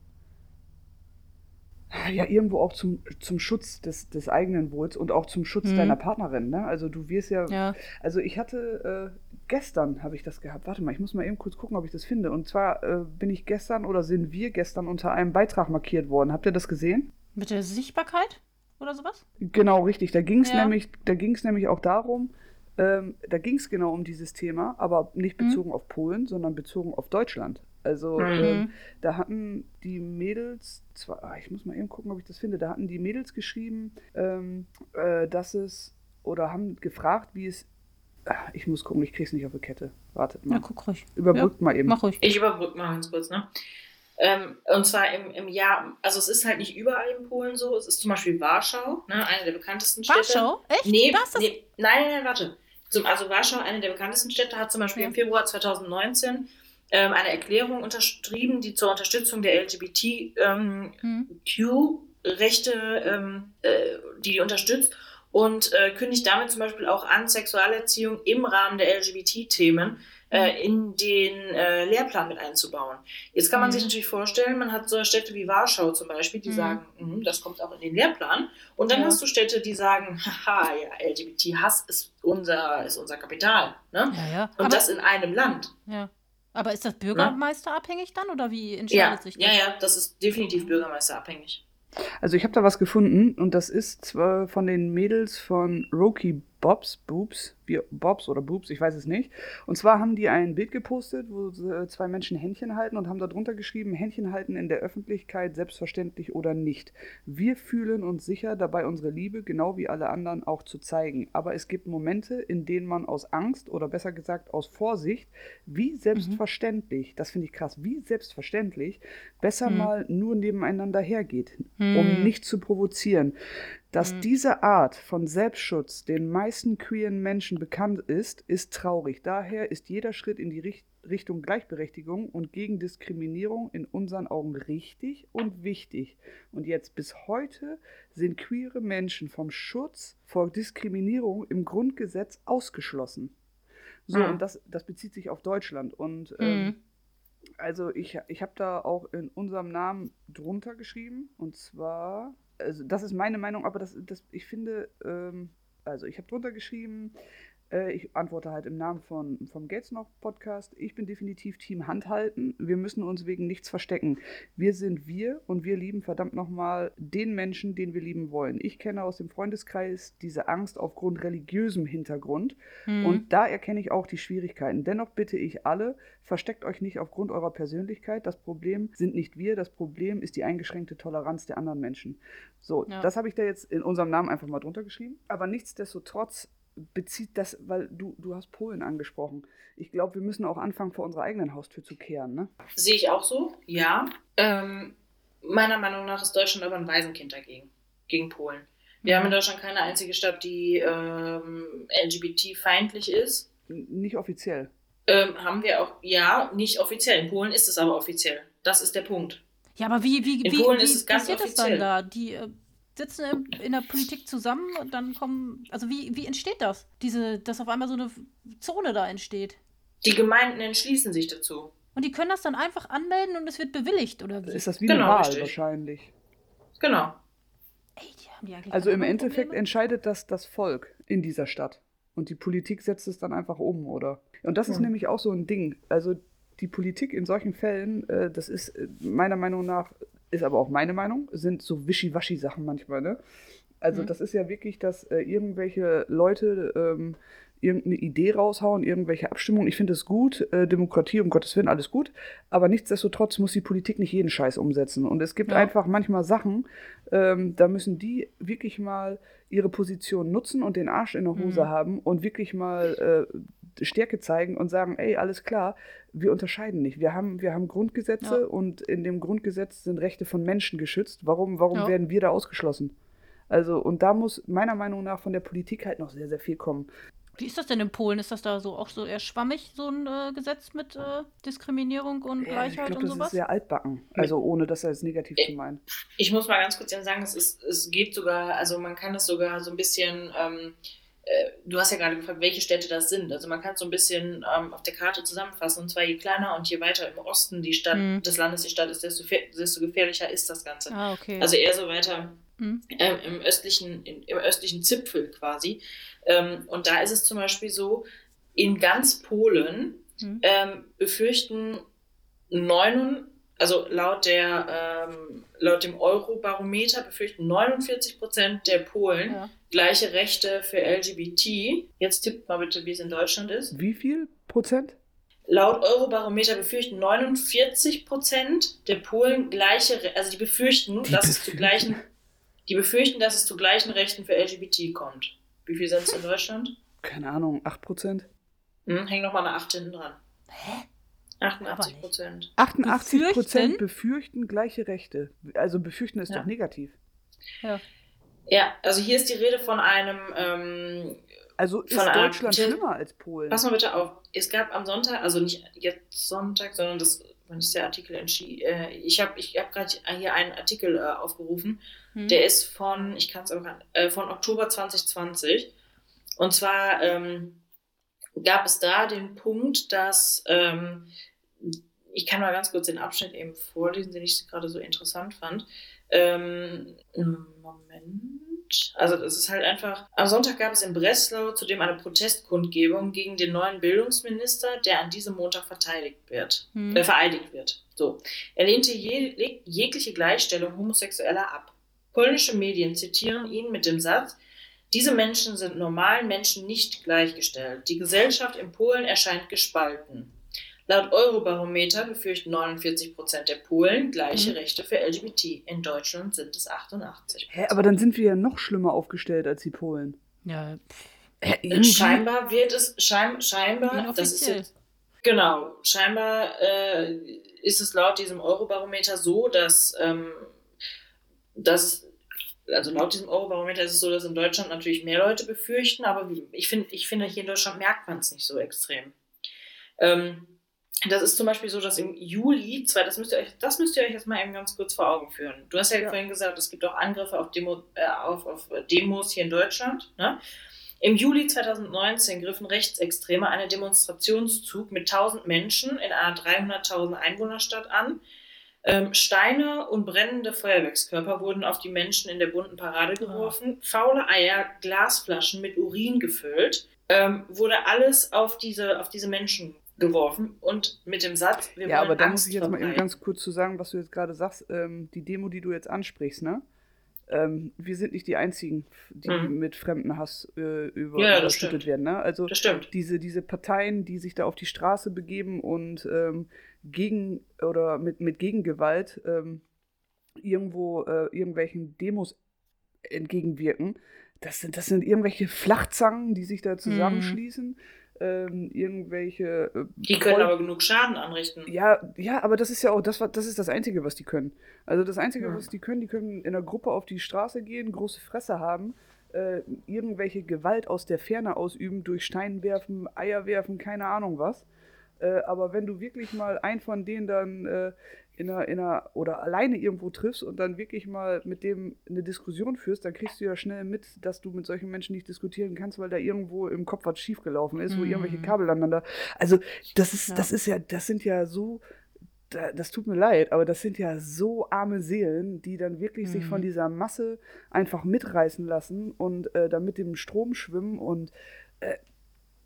ja irgendwo auch zum, zum Schutz des, des eigenen Wohls und auch zum Schutz Mhm. deiner Partnerin. Ne? Also du wirst ja, Ja. also ich hatte äh, gestern habe ich das gehabt. Warte mal, ich muss mal eben kurz gucken, ob ich das finde. Und zwar äh, bin ich gestern oder sind wir gestern unter einem Beitrag markiert worden. Habt ihr das gesehen? Mit der Sichtbarkeit oder sowas? Genau, richtig. Da ging es Ja. nämlich, da ging es nämlich auch darum, ähm, da ging es genau um dieses Thema, aber nicht Mhm. bezogen auf Polen, sondern bezogen auf Deutschland. Also Mhm. ähm, da hatten die Mädels, zwar, ah, ich muss mal eben gucken, ob ich das finde, da hatten die Mädels geschrieben, ähm, äh, dass es, oder haben gefragt, wie es, ah, ich muss gucken, ich krieg's nicht auf die Kette. Wartet mal. Ja, guck ruhig. Überbrückt mal eben. Mach ruhig. Ich überbrücke mal ganz kurz, ne? Ähm, und zwar im, im Jahr, also es ist halt nicht überall in Polen so, es ist zum Beispiel Warschau, ne, eine der bekanntesten Städte. Warschau? Echt? Nee, nee, nein, nein, nein, warte. Zum, also Warschau, eine der bekanntesten Städte, hat zum Beispiel Ja. im Februar 2019 ähm, eine Erklärung unterschrieben, die zur Unterstützung der LGBTQ-Rechte, ähm, äh, die die unterstützt und äh, kündigt damit zum Beispiel auch an, Sexualerziehung im Rahmen der LGBT-Themen äh, in den äh, Lehrplan mit einzubauen. Jetzt kann man Mhm. sich natürlich vorstellen, man hat so Städte wie Warschau zum Beispiel, die Mhm. sagen, "Mhm, das kommt auch in den Lehrplan. Und dann Ja. hast du Städte, die sagen, haha, ja, LGBT-Hass ist unser, ist unser Kapital. Ne? Ja, ja. Und aber, das in einem Land. ja. Aber ist das bürgermeisterabhängig dann oder wie entscheidet Ja, sich das? ja, ja, das ist definitiv bürgermeisterabhängig. Also ich habe da was gefunden und das ist zwar von den Mädels von Roki Bobs, Boobs, wie Bobs oder Boobs, ich weiß es nicht. Und zwar haben die ein Bild gepostet, wo sie zwei Menschen Händchen halten und haben da drunter geschrieben, Händchen halten in der Öffentlichkeit selbstverständlich oder nicht. Wir fühlen uns sicher dabei, unsere Liebe genau wie alle anderen auch zu zeigen. Aber es gibt Momente, in denen man aus Angst oder besser gesagt aus Vorsicht, wie selbstverständlich, das finde ich krass, wie selbstverständlich, besser Mhm. mal nur nebeneinander hergeht, Hm. um nicht zu provozieren. Dass Hm. diese Art von Selbstschutz den meisten queeren Menschen bekannt ist, ist traurig. Daher ist jeder Schritt in die Richt Richtung Gleichberechtigung und gegen Diskriminierung in unseren Augen richtig und wichtig. Und jetzt bis heute sind queere Menschen vom Schutz vor Diskriminierung im Grundgesetz ausgeschlossen. So, Mhm. und das, das bezieht sich auf Deutschland. Und ähm, Mhm. also ich, ich habe da auch in unserem Namen drunter geschrieben. Und zwar, also das ist meine Meinung, aber das, das ich finde, ähm, also ich habe drunter geschrieben, äh, ich antworte halt im Namen von, vom Gates noch Podcast. Ich bin definitiv Team Handhalten. Wir müssen uns wegen nichts verstecken. Wir sind wir und wir lieben verdammt nochmal den Menschen, den wir lieben wollen. Ich kenne aus dem Freundeskreis diese Angst aufgrund religiösem Hintergrund. Mhm. Und da erkenne ich auch die Schwierigkeiten. Dennoch bitte ich alle, versteckt euch nicht aufgrund eurer Persönlichkeit. Das Problem sind nicht wir, das Problem ist die eingeschränkte Toleranz der anderen Menschen. So, Ja. das habe ich da jetzt in unserem Namen einfach mal drunter geschrieben. Aber nichtsdestotrotz bezieht das, weil du, du hast Polen angesprochen. Ich glaube, wir müssen auch anfangen, vor unserer eigenen Haustür zu kehren. Ne? Sehe ich auch so, ja. Ähm, meiner Meinung nach ist Deutschland aber ein Waisenkind dagegen, gegen Polen. Wir haben in Deutschland keine einzige Stadt, die ähm, LGBT-feindlich ist. Nicht offiziell. Ähm, haben wir auch, ja, nicht offiziell. In Polen ist es aber offiziell. Das ist der Punkt. Ja, aber wie, wie, In wie, Polen wie ist es ganz passiert das dann da? Die äh, sitzen im, in der Politik zusammen und dann kommen. Also wie, wie entsteht das? Diese, dass auf einmal so eine Zone da entsteht. Die Gemeinden entschließen sich dazu. Und die können das dann einfach anmelden und es wird bewilligt, oder wie? Ist das wie Genau, eine Wahl richtig. wahrscheinlich. Genau. Ey, die haben die eigentlich Also im Endeffekt Probleme? entscheidet das das Volk in dieser Stadt. Und die Politik setzt es dann einfach um, oder? Und das ist Hm. nämlich auch so ein Ding. Also die Politik in solchen Fällen, äh, das ist äh, meiner Meinung nach, ist aber auch meine Meinung, sind so Wischiwaschi-Sachen manchmal, ne? Also Mhm. das ist ja wirklich, dass äh, irgendwelche Leute ähm, irgendeine Idee raushauen, irgendwelche Abstimmungen. Ich finde es gut, äh, Demokratie, um Gottes Willen, alles gut. Aber nichtsdestotrotz muss die Politik nicht jeden Scheiß umsetzen. Und es gibt Ja. einfach manchmal Sachen, ähm, da müssen die wirklich mal ihre Position nutzen und den Arsch in der Hose Mhm. haben und wirklich mal äh, Stärke zeigen und sagen, ey, alles klar, wir unterscheiden nicht. Wir haben, wir haben Grundgesetze Ja. und in dem Grundgesetz sind Rechte von Menschen geschützt. Warum, warum Ja. werden wir da ausgeschlossen? Also, und da muss meiner Meinung nach von der Politik halt noch sehr, sehr viel kommen. Wie ist das denn in Polen? Ist das da so auch so eher schwammig, so ein äh, Gesetz mit äh, Diskriminierung und Ja, ich Gleichheit glaube, und das sowas? ist sehr altbacken. Also, ohne das als negativ zu meinen. Ich muss mal ganz kurz sagen, es, ist, es geht sogar, also man kann es sogar so ein bisschen, ähm, äh, du hast ja gerade gefragt, welche Städte das sind. Also man kann es so ein bisschen ähm, auf der Karte zusammenfassen. Und zwar je kleiner und je weiter im Osten die Stadt, Mhm. des Landes die Stadt ist, desto, desto gefährlicher ist das Ganze. ah, okay. Also eher so weiter Mhm. ähm, im, östlichen, in, im östlichen Zipfel quasi. Ähm, und da ist es zum Beispiel so, in ganz Polen Mhm. ähm, befürchten neun, also laut, der, ähm, laut dem Eurobarometer befürchten 49 Prozent der Polen ja. gleiche Rechte für LGBT. Jetzt tippt mal bitte, wie es in Deutschland ist. Wie viel Prozent? Laut Eurobarometer befürchten 49 Prozent der Polen gleiche, Re- also die befürchten, Die dass es zu befürchten. gleichen, die befürchten, dass es zu gleichen Rechten für LGBT kommt. Wie viel sind es in Deutschland? Keine Ahnung, 8 Prozent? Hm, häng noch mal eine 8 hinten dran. Hä? 88 nicht. Prozent. 88 Prozent Befürchten? befürchten gleiche Rechte. Also befürchten ist Ja. doch negativ. Ja. Ja, also hier ist die Rede von einem, ähm, Also ist Deutschland Protest- schlimmer als Polen? Pass mal bitte auf. Es gab am Sonntag, also nicht jetzt Sonntag, sondern das, wann ist der Artikel entschieden? Äh, ich habe ich hab gerade hier einen Artikel äh, aufgerufen. Hm. Der ist von, ich kann es aber gar nicht, äh, von Oktober 2020. Und zwar ähm, gab es da den Punkt, dass ähm, ich kann mal ganz kurz den Abschnitt eben vorlesen, den ich gerade so interessant fand. Ähm, Moment. Also das ist halt einfach. Am Sonntag gab es in Breslau zudem eine Protestkundgebung gegen den neuen Bildungsminister, der an diesem Montag verteidigt wird, Hm. äh, vereidigt wird. So. Er lehnte je, jegliche Gleichstellung Homosexueller ab. Polnische Medien zitieren ihn mit dem Satz, diese Menschen sind normalen Menschen nicht gleichgestellt. Die Gesellschaft in Polen erscheint gespalten. Laut Eurobarometer befürchten 49 Prozent der Polen gleiche Mhm. Rechte für LGBT. In Deutschland sind es 88 Hä, aber dann sind wir ja noch schlimmer aufgestellt als die Polen. Ja, Äh, Scheinbar wird es, schein, scheinbar, das ist jetzt, genau, scheinbar äh, ist es laut diesem Eurobarometer so, dass, ähm, dass, also laut diesem Eurobarometer ist es so, dass in Deutschland natürlich mehr Leute befürchten, aber wie- ich, find, ich finde, hier in Deutschland merkt man es nicht so extrem. Ähm, das ist zum Beispiel so, dass im Juli, zwei, das, müsst ihr euch, das müsst ihr euch jetzt mal eben ganz kurz vor Augen führen. Du hast ja, Ja. vorhin gesagt, es gibt auch Angriffe auf, Demo, äh, auf, auf Demos hier in Deutschland. Ne? Im Juli 2019 griffen Rechtsextreme einen Demonstrationszug mit 1000 Menschen in einer 300.000 Einwohnerstadt an. Ähm, Steine und brennende Feuerwerkskörper wurden auf die Menschen in der bunten Parade geworfen. Faule Eier, Glasflaschen mit Urin gefüllt. Ähm, wurde alles auf diese, auf diese Menschen geworfen und mit dem Satz, wir Ja, aber da muss ich jetzt mal eben ganz kurz zu sagen, was du jetzt gerade sagst. Ähm, die Demo, die du jetzt ansprichst, ne? Ähm, wir sind nicht die Einzigen, die Mhm. mit fremden Hass äh, über, Ja, überschüttet werden. Ne? Also diese, diese Parteien, die sich da auf die Straße begeben und ähm, gegen oder mit, mit Gegengewalt ähm, irgendwo äh, irgendwelchen Demos entgegenwirken, das sind, das sind irgendwelche Flachzangen, die sich da zusammenschließen, ähm, irgendwelche äh, Die können Voll- aber genug Schaden anrichten. ja, ja, aber das ist ja auch das, das ist das Einzige, was die können. Also das Einzige, Ja. was die können, die können in einer Gruppe auf die Straße gehen, große Fresse haben, äh, irgendwelche Gewalt aus der Ferne ausüben, durch Stein werfen, Eier werfen, keine Ahnung was. Äh, aber wenn du wirklich mal einen von denen dann äh, in einer, in einer oder alleine irgendwo triffst und dann wirklich mal mit dem eine Diskussion führst, dann kriegst du ja schnell mit, dass du mit solchen Menschen nicht diskutieren kannst, weil da irgendwo im Kopf was schiefgelaufen ist, wo Mhm. irgendwelche Kabel aneinander. Also das ist, Ja. das ist ja, das sind ja so, da, das tut mir leid, aber das sind ja so arme Seelen, die dann wirklich sich Mhm. von dieser Masse einfach mitreißen lassen und äh, dann mit dem Strom schwimmen und äh,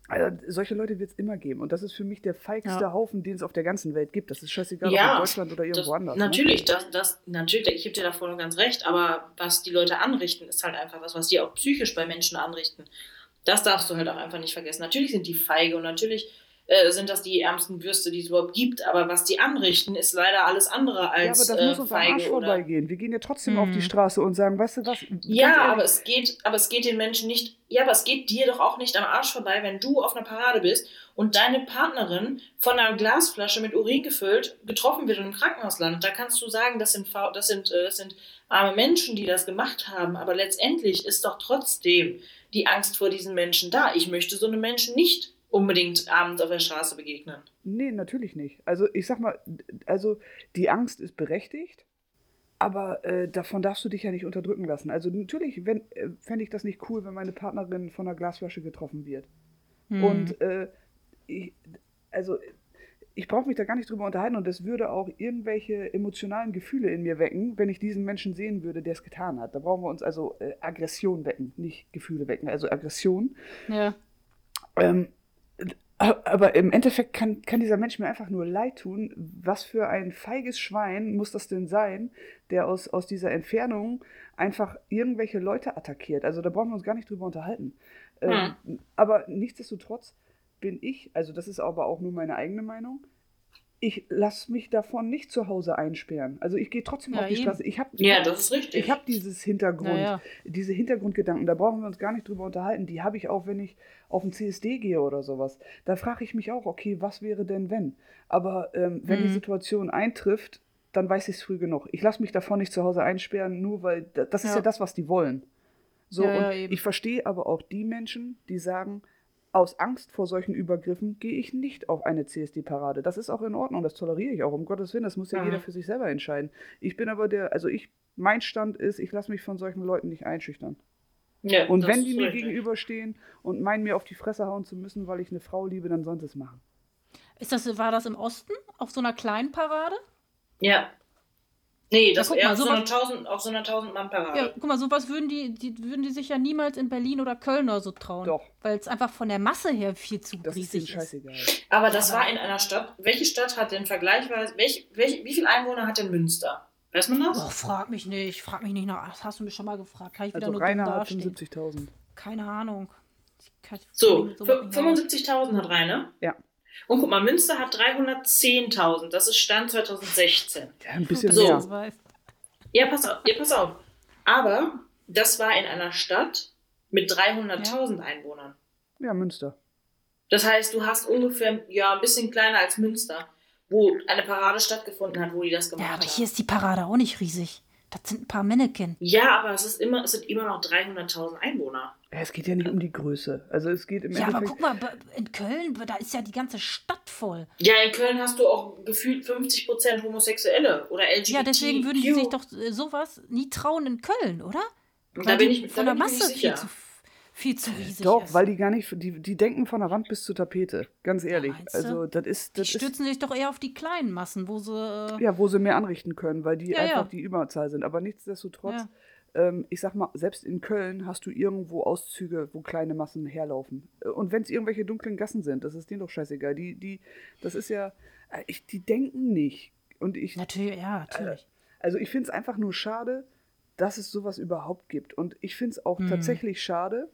also solche Leute wird es immer geben. Und das ist für mich der feigste Ja. Haufen, den es auf der ganzen Welt gibt. Das ist scheißegal, ob Ja, in Deutschland oder irgendwo Das, anders. Ne? natürlich, das, das, natürlich, ich gebe dir da voll und ganz recht, aber was die Leute anrichten, ist halt einfach was, was die auch psychisch bei Menschen anrichten. Das darfst du halt auch einfach nicht vergessen. Natürlich sind die feige und natürlich äh, sind das die ärmsten Würste, die es überhaupt gibt, aber was die anrichten, ist leider alles andere Ja, aber als das äh, muss uns am Arsch feige oder vorbeigehen. Wir gehen ja trotzdem auf die Mhm. Straße und sagen, weißt du was? Ja, ehrlich, aber es geht, aber es geht den Menschen nicht, ja, aber es geht dir doch auch nicht am Arsch vorbei, wenn du auf einer Parade bist und deine Partnerin von einer Glasflasche mit Urin gefüllt getroffen wird und im Krankenhaus landet. Da kannst du sagen, das sind, das sind, äh, das sind arme Menschen, die das gemacht haben, aber letztendlich ist doch trotzdem die Angst vor diesen Menschen da. Ich möchte so einem Menschen nicht unbedingt abends auf der Straße begegnen. Nee, natürlich nicht. Also ich sag mal, also die Angst ist berechtigt, aber äh, davon darfst du dich ja nicht unterdrücken lassen. Also natürlich wenn, äh, fände ich das nicht cool, wenn meine Partnerin von einer Glasflasche getroffen wird. Hm. Und äh, ich, also ich brauche mich da gar nicht drüber unterhalten und das würde auch irgendwelche emotionalen Gefühle in mir wecken, wenn ich diesen Menschen sehen würde, der es getan hat. Da brauchen wir uns also äh, Aggression wecken, nicht Gefühle wecken, also Aggression. ja. Ähm, aber im Endeffekt kann, kann dieser Mensch mir einfach nur leid tun. Was für ein feiges Schwein muss das denn sein, der aus, aus dieser Entfernung einfach irgendwelche Leute attackiert? Also da brauchen wir uns gar nicht drüber unterhalten. Ähm, aber nichtsdestotrotz bin ich, also das ist aber auch nur meine eigene Meinung, ich lasse mich davon nicht zu Hause einsperren. Also ich gehe trotzdem Ja, auf die eben. Straße. Ich habe Ja, das ist richtig. ich habe dieses Hintergrund, Ja, ja. diese Hintergrundgedanken, da brauchen wir uns gar nicht drüber unterhalten. Die habe ich auch, wenn ich auf den CSD gehe oder sowas. Da frage ich mich auch, okay, was wäre denn wenn? Aber ähm, wenn die Mhm. Situation eintrifft, dann weiß ich es früh genug. Ich lasse mich davon nicht zu Hause einsperren, nur weil da- das ist ja, Ja. das, was die wollen. So, und ich verstehe aber auch die Menschen, die sagen, aus Angst vor solchen Übergriffen gehe ich nicht auf eine CSD-Parade. Das ist auch in Ordnung, das toleriere ich auch, um Gottes Willen, das muss ja Mhm. jeder für sich selber entscheiden. Ich bin aber der, also ich, mein Stand ist, ich lasse mich von solchen Leuten nicht einschüchtern. Ja, Und wenn die mir richtig. gegenüberstehen und meinen, mir auf die Fresse hauen zu müssen, weil ich eine Frau liebe, dann sollen sie es machen. Ist das, war das im Osten? Auf so einer kleinen Parade? Ja. Nee, das mal, auf so einer sowas- 1000, auf so einer 1000 Mann Parade. Ja, guck mal, sowas würden die, die, würden die sich ja niemals in Berlin oder Köln oder so trauen. Doch. Weil es einfach von der Masse her viel zu Das riesig ist. scheißegal. Aber das war in einer Stadt. Welche Stadt hat denn vergleichsweise, welch, welch, wie viele Einwohner hat denn Münster? Weiß man das? Oh, frag mich nicht, frag mich nicht nach. Das hast du mich schon mal gefragt. Kann ich wieder Also nur dumm Rainer hat dastehen. 75.000. Keine Ahnung. Ich kann- ich So, aus. 75.000 hat Rainer. Ja. Und guck mal, Münster hat 310.000. Das ist Stand 2016. Ja, ein bisschen So. mehr. Ja, pass auf. Ja, pass auf. Aber das war in einer Stadt mit 300.000 Einwohnern. Ja, Münster. Das heißt, du hast ungefähr, ja, ein bisschen kleiner als Münster, wo eine Parade stattgefunden hat, wo die das gemacht Ja, aber haben. hier ist die Parade auch nicht riesig. Das sind ein paar Mannequin. Ja, aber es, ist immer, es sind immer noch 300.000 Einwohner. Ja, es geht ja nicht um die Größe. Also es geht im Ja, aber Endeffekt. guck mal, in Köln, da ist ja die ganze Stadt voll. Ja, in Köln hast du auch gefühlt 50% Homosexuelle oder LGBT. Ja, deswegen würden die sich doch äh, sowas nie trauen in Köln, oder? Da Weil bin die ich, von da der bin ich Masse nicht viel sicher. zu, viel zu riesig Doch, ist. weil die gar nicht, die, die denken von der Wand bis zur Tapete. Ganz ehrlich. du? also das ist, die das ist sich doch eher auf die kleinen Massen, wo sie. Äh, ja, wo sie mehr anrichten können, weil die Ja, einfach ja. die Überzahl sind. Aber nichtsdestotrotz, Ja. ähm, ich sag mal, selbst in Köln hast du irgendwo Auszüge, wo kleine Massen herlaufen. Äh, Und wenn es irgendwelche dunklen Gassen sind, das ist denen doch scheißegal. Die, die, das ist ja, äh, ich, die denken nicht. Und ich, Natürlich, ja, natürlich. Also ich finde es einfach nur schade, dass es sowas überhaupt gibt. Und ich finde es auch Mhm. tatsächlich schade,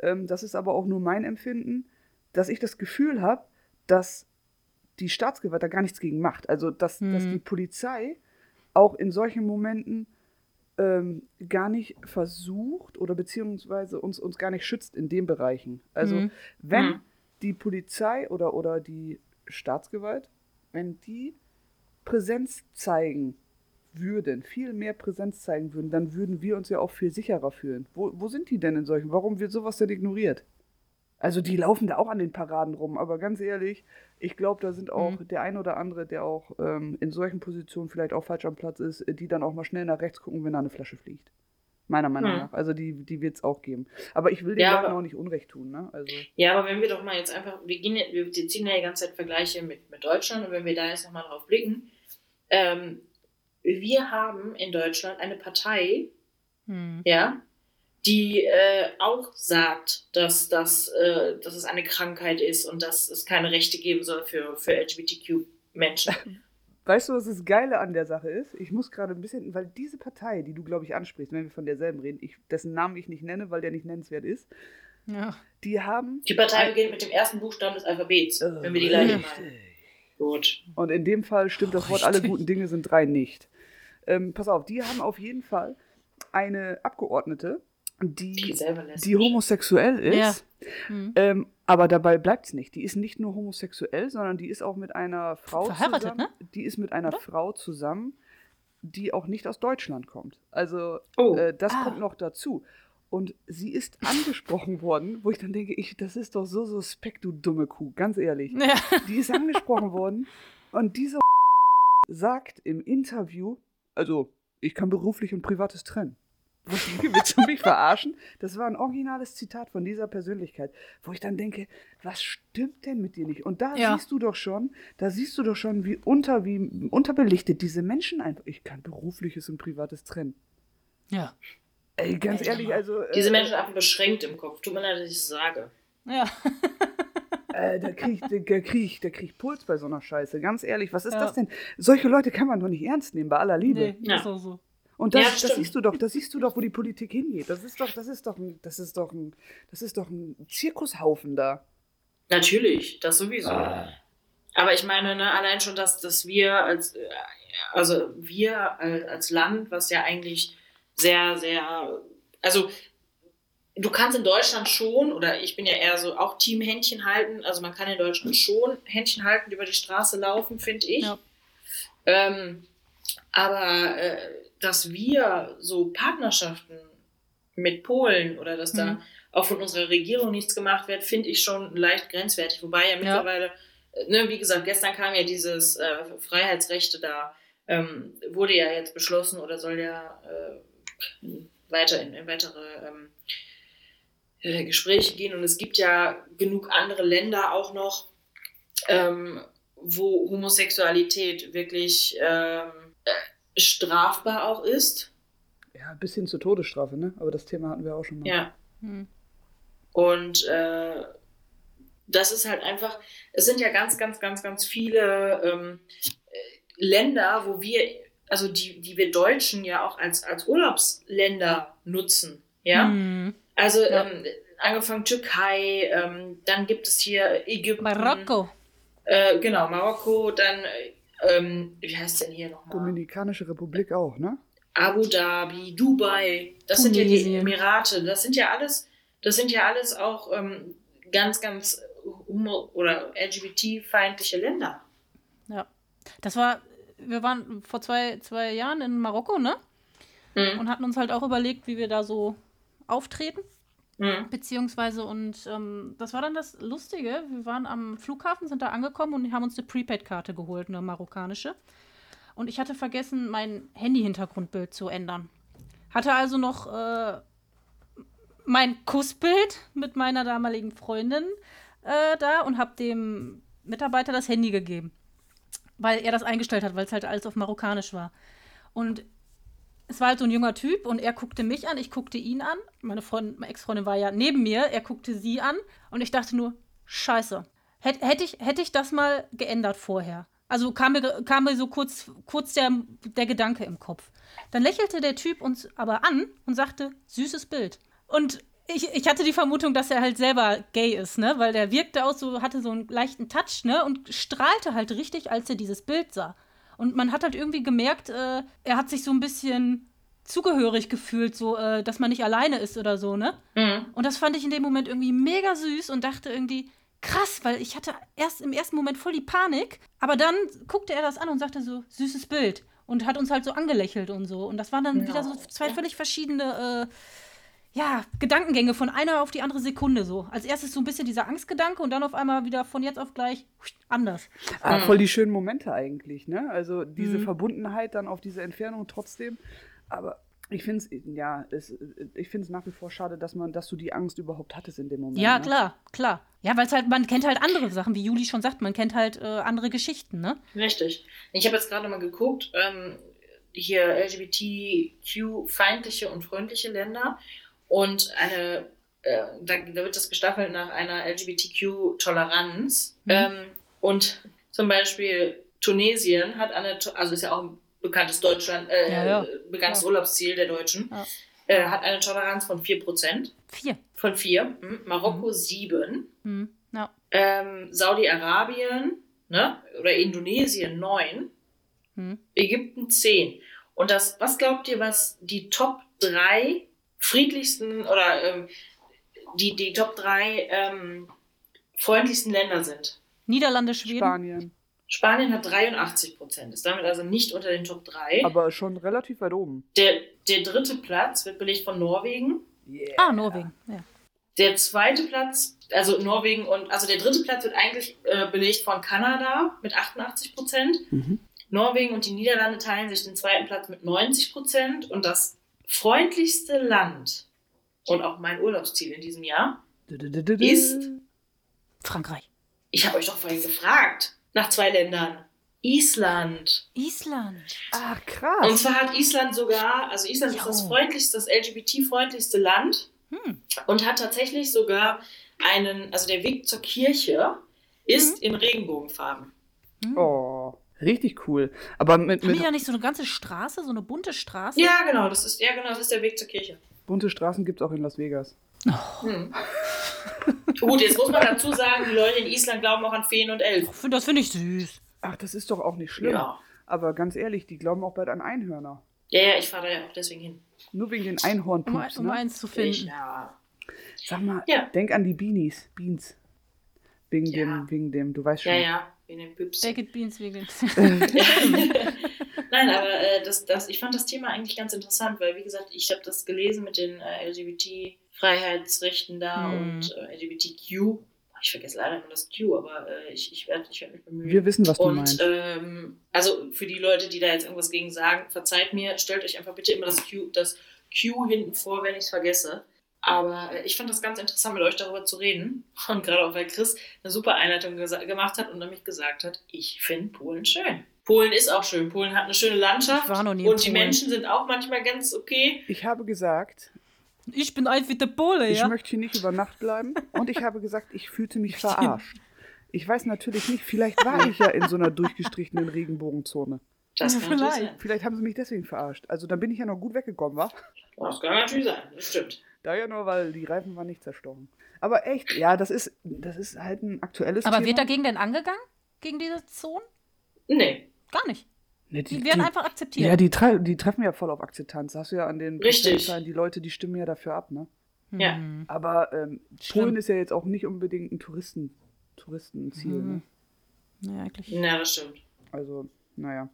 ähm, das ist aber auch nur mein Empfinden, dass ich das Gefühl habe, dass die Staatsgewalt da gar nichts gegen macht. Also dass, dass Mhm. die Polizei auch in solchen Momenten ähm, gar nicht versucht oder beziehungsweise uns, uns gar nicht schützt in den Bereichen. Also Mhm. wenn Mhm. die Polizei oder, oder die Staatsgewalt, wenn die Präsenz zeigen würden, viel mehr Präsenz zeigen würden, dann würden wir uns ja auch viel sicherer fühlen. Wo, wo sind die denn in solchen? Warum wird sowas denn ignoriert? Also die laufen da auch an den Paraden rum, aber ganz ehrlich, ich glaube, da sind auch der ein oder andere, der auch ähm, in solchen Positionen vielleicht auch falsch am Platz ist, äh, die dann auch mal schnell nach rechts gucken, wenn da eine Flasche fliegt. Meiner Meinung Hm. nach. Also die, die wird es auch geben. Aber ich will den Ja, Leuten auch nicht Unrecht tun, ne? Also. Ja, aber wenn wir doch mal jetzt einfach, wir, gehen, wir ziehen ja die ganze Zeit Vergleiche mit, mit Deutschland und wenn wir da jetzt nochmal drauf blicken, ähm, wir haben in Deutschland eine Partei, Hm. ja, die äh, auch sagt, dass, das, äh, dass es eine Krankheit ist und dass es keine Rechte geben soll für, für LGBTQ-Menschen. [laughs] Weißt du, was das Geile an der Sache ist? Ich muss gerade ein bisschen, weil diese Partei, die du, glaube ich, ansprichst, wenn wir von derselben reden, ich, dessen Namen ich nicht nenne, weil der nicht nennenswert ist, Ja. die haben. Die Partei beginnt mit dem ersten Buchstaben des Alphabets, Äh, wenn wir die gleiche richtig. meinen. Gut. Und in dem Fall stimmt das Wort, alle guten Dinge sind drei nicht. Ähm, pass auf, die haben auf jeden Fall eine Abgeordnete, Die die, homosexuell ist. Ja. Hm. Ähm, aber dabei bleibt es nicht. Die ist nicht nur homosexuell, sondern die ist auch mit einer Frau Verheiratet, zusammen. Die ist mit einer Oder? Frau zusammen, die auch nicht aus Deutschland kommt. Also Oh. äh, das Ah. kommt noch dazu. Und sie ist angesprochen [laughs] worden, wo ich dann denke, ich, das ist doch so suspekt, du dumme Kuh, ganz ehrlich. Ja. Die ist angesprochen worden und diese [laughs] sagt im Interview, also ich kann beruflich und privates trennen. Willst du mich verarschen? Das war ein originales Zitat von dieser Persönlichkeit, wo ich dann denke, was stimmt denn mit dir nicht? Und da Ja. siehst du doch schon, da siehst du doch schon, wie unter, wie unterbelichtet diese Menschen einfach. Ich kann berufliches und privates trennen. Ja. Ey, ganz ehrlich, also. äh, Diese Menschen einfach beschränkt im Kopf. Tut mir leid, dass ich es sage. Ja. [laughs] Äh, da krieg, ich- da krieg, ich- da krieg ich Puls bei so einer Scheiße. Ganz ehrlich, was ist Ja. das denn? Solche Leute kann man doch nicht ernst nehmen, bei aller Liebe. Nee, Ja. ist auch so. Und das, Ja, das siehst du doch, das siehst du doch, wo die Politik hingeht. Das ist doch, das ist doch ein, das ist doch ein, das ist doch ein Zirkushaufen da. Natürlich, das sowieso. Aber ich meine, ne, allein schon, dass, dass wir als, also wir als Land, was ja eigentlich sehr, sehr, also du kannst in Deutschland schon, oder ich bin ja eher so auch Team Händchen halten, also man kann in Deutschland schon Händchen halten, über die Straße laufen, finde ich. Ja. Ähm, aber äh, dass wir so Partnerschaften mit Polen oder dass da Mhm. auch von unserer Regierung nichts gemacht wird, finde ich schon leicht grenzwertig. Wobei ja mittlerweile, äh, ne, wie gesagt, gestern kam ja dieses äh, Freiheitsrechte da, ähm, wurde ja jetzt beschlossen oder soll ja äh, weiter in, in weitere ähm, äh, Gespräche gehen. Und es gibt ja genug andere Länder auch noch, ähm, wo Homosexualität wirklich ähm, äh, strafbar auch ist. Ja, bis hin zur Todesstrafe, ne? Aber das Thema hatten wir auch schon mal. Ja. Hm. Und äh, das ist halt einfach, es sind ja ganz, ganz, ganz, ganz viele ähm, äh, Länder, wo wir, also die, die wir Deutschen ja auch als, als Urlaubsländer nutzen. Ja. Hm. Also Ja. ähm, angefangen Türkei, ähm, dann gibt es hier Ägypten. Marokko. Äh, genau, Marokko, dann, äh, ähm, wie heißt denn hier nochmal? Dominikanische Republik auch, ne? Abu Dhabi, Dubai, das sind ja die Tunesien. Emirate, das sind ja alles, das sind ja alles auch ähm, ganz, ganz homo- oder LGBT-feindliche Länder. Ja. Das war, wir waren vor zwei, zwei Jahren in Marokko, ne? Mhm. Und hatten uns halt auch überlegt, wie wir da so auftreten. Mhm. Beziehungsweise, und ähm, das war dann das Lustige. Wir waren am Flughafen, sind da angekommen und haben uns eine Prepaid-Karte geholt, eine marokkanische. Und ich hatte vergessen, mein Handy-Hintergrundbild zu ändern. Hatte also noch äh, mein Kussbild mit meiner damaligen Freundin äh, da und habe dem Mitarbeiter das Handy gegeben. Weil er das eingestellt hat, weil es halt alles auf Marokkanisch war. Und es war halt so ein junger Typ und er guckte mich an, ich guckte ihn an. Meine, Freund, meine Ex-Freundin war ja neben mir, er guckte sie an und ich dachte nur, scheiße. Hätte hätt ich, hätt ich das mal geändert vorher. Also kam mir, kam mir so kurz, kurz der, der Gedanke im Kopf. Dann lächelte der Typ uns aber an und sagte, süßes Bild. Und ich, ich hatte die Vermutung, dass er halt selber gay ist, ne? Weil der wirkte aus so, hatte so einen leichten Touch, ne? Und strahlte halt richtig, als er dieses Bild sah. Und man hat halt irgendwie gemerkt, äh, er hat sich so ein bisschen zugehörig gefühlt, so, äh, dass man nicht alleine ist oder so, ne? Mhm. Und das fand ich in dem Moment irgendwie mega süß und dachte irgendwie, krass, weil ich hatte erst im ersten Moment voll die Panik, aber dann guckte er das an und sagte so, süßes Bild. Und hat uns halt so angelächelt und so. Und das waren dann Ja. wieder so zwei völlig verschiedene, äh, ja, Gedankengänge von einer auf die andere Sekunde so. Als erstes so ein bisschen dieser Angstgedanke und dann auf einmal wieder von jetzt auf gleich anders. Ah, Mhm. voll die schönen Momente eigentlich, ne? Also diese Mhm. Verbundenheit dann auf diese Entfernung trotzdem. Aber ich finde es, ja, es, ich finde es nach wie vor schade, dass man, dass du die Angst überhaupt hattest in dem Moment. Ja, ne? klar, klar. Ja, weil es halt, man kennt halt andere Sachen, wie Juli schon sagt, man kennt halt äh, andere Geschichten, ne? Richtig. Ich habe jetzt gerade mal geguckt, ähm, hier LGBTQ-feindliche und freundliche Länder und eine, äh, da, da wird das gestaffelt nach einer LGBTQ-Toleranz. Mhm. Ähm, und zum Beispiel Tunesien hat eine, also ist ja auch ein bekanntes Deutschland, äh, Ja, ja. bekanntes Ja. Urlaubsziel der Deutschen, äh, hat eine Toleranz von 4%. Vier. Von 4. Mhm. Marokko 7. Hm. Ja. Ähm, Saudi-Arabien ne? oder Indonesien 9. Hm. Ägypten 10. Und das, was glaubt ihr, was die Top 3 friedlichsten oder ähm, die, die Top 3 ähm, freundlichsten Länder sind? Niederlande, Schweden. Spanien. Spanien hat 83 Prozent, ist damit also nicht unter den Top 3. Aber schon relativ weit oben. Der, der dritte Platz wird belegt von Norwegen. Yeah. Ah, Norwegen. Ja. Der zweite Platz, also Norwegen und, also der dritte Platz wird eigentlich äh, belegt von Kanada mit 88 Prozent. Mhm. Norwegen und die Niederlande teilen sich den zweiten Platz mit 90 Prozent. Und das freundlichste Land und auch mein Urlaubsziel in diesem Jahr, Ist- Frankreich. ich habe euch doch vorhin gefragt, nach zwei Ländern. Island. Island. Ach, Und krass. zwar hat Island sogar, also Island ist das Jo. freundlichste, das LGBT-freundlichste Land Hm. und hat tatsächlich sogar einen, also der Weg zur Kirche ist in Regenbogenfarben. Hm. Oh, richtig cool. Aber mit, Haben die mit da nicht so eine ganze Straße, so eine bunte Straße? Ja, genau, das ist, ja, genau, das ist der Weg zur Kirche. bunte Straßen gibt es auch in Las Vegas. Hm. Gut, jetzt muss man dazu sagen, die Leute in Island glauben auch an Feen und Elfen. Ich Das finde ich süß. Ach, das ist doch auch nicht schlimm. Ja. Aber ganz ehrlich, die glauben auch bald an Einhörner. Ja, ja, ich fahre da ja auch deswegen hin. Nur wegen den Um, Einhornpups, um ne? eins zu Ich, finden. ja. Sag mal, Ja. denk an die Beanies. Beans. Wegen Ja. dem, wegen dem, du weißt schon. Ja, ja. Baked Beans wegen. [laughs] [laughs] Nein, aber äh, das, das, ich fand das Thema eigentlich ganz interessant, weil, wie gesagt, ich habe das gelesen mit den äh, LGBT-Freiheitsrechten da Hm. und äh, LGBTQ. Ich vergesse leider immer das Q, aber äh, ich, ich werde ich werd mich bemühen. Wir wissen, was du und meinst. ähm, also für die Leute, die da jetzt irgendwas gegen sagen, verzeiht mir, stellt euch einfach bitte immer das Q, das Q hinten vor, wenn ich es vergesse. Aber ich fand das ganz interessant, mit euch darüber zu reden. Und gerade auch, weil Chris eine super Einleitung gemacht hat und nämlich gesagt hat, ich finde Polen schön. Polen ist auch schön. Polen hat eine schöne Landschaft. Ich war noch nie in und die Polen. Menschen sind auch manchmal ganz okay. Ich habe gesagt, Ich bin alt wie der Pole, ich ja? möchte hier nicht über Nacht bleiben. Und ich habe gesagt, ich fühlte mich [laughs] verarscht. Ich weiß natürlich nicht, vielleicht war ich ja in so einer durchgestrichenen Regenbogenzone. Das Ja, kann vielleicht. sein. Vielleicht haben sie mich deswegen verarscht. Also dann bin ich ja noch gut weggekommen, wa? Das kann natürlich sein. Das stimmt. Da ja nur, weil die Reifen waren nicht zerstochen. Aber echt, ja, das ist, das ist halt ein aktuelles Aber Thema. wird dagegen denn angegangen? Gegen diese Zonen? Nee. Gar nicht. Ne, Die werden einfach akzeptiert. Ja, die, tre die treffen ja voll auf Akzeptanz. Das hast du ja an den Richtig. Die Leute, die stimmen ja dafür ab, ne? Ja. Hm. Aber ähm. Polen ist ja jetzt auch nicht unbedingt ein Touristen, Touristenziel, Mhm. ne? Ja, eigentlich. Ja, das stimmt. Also, naja.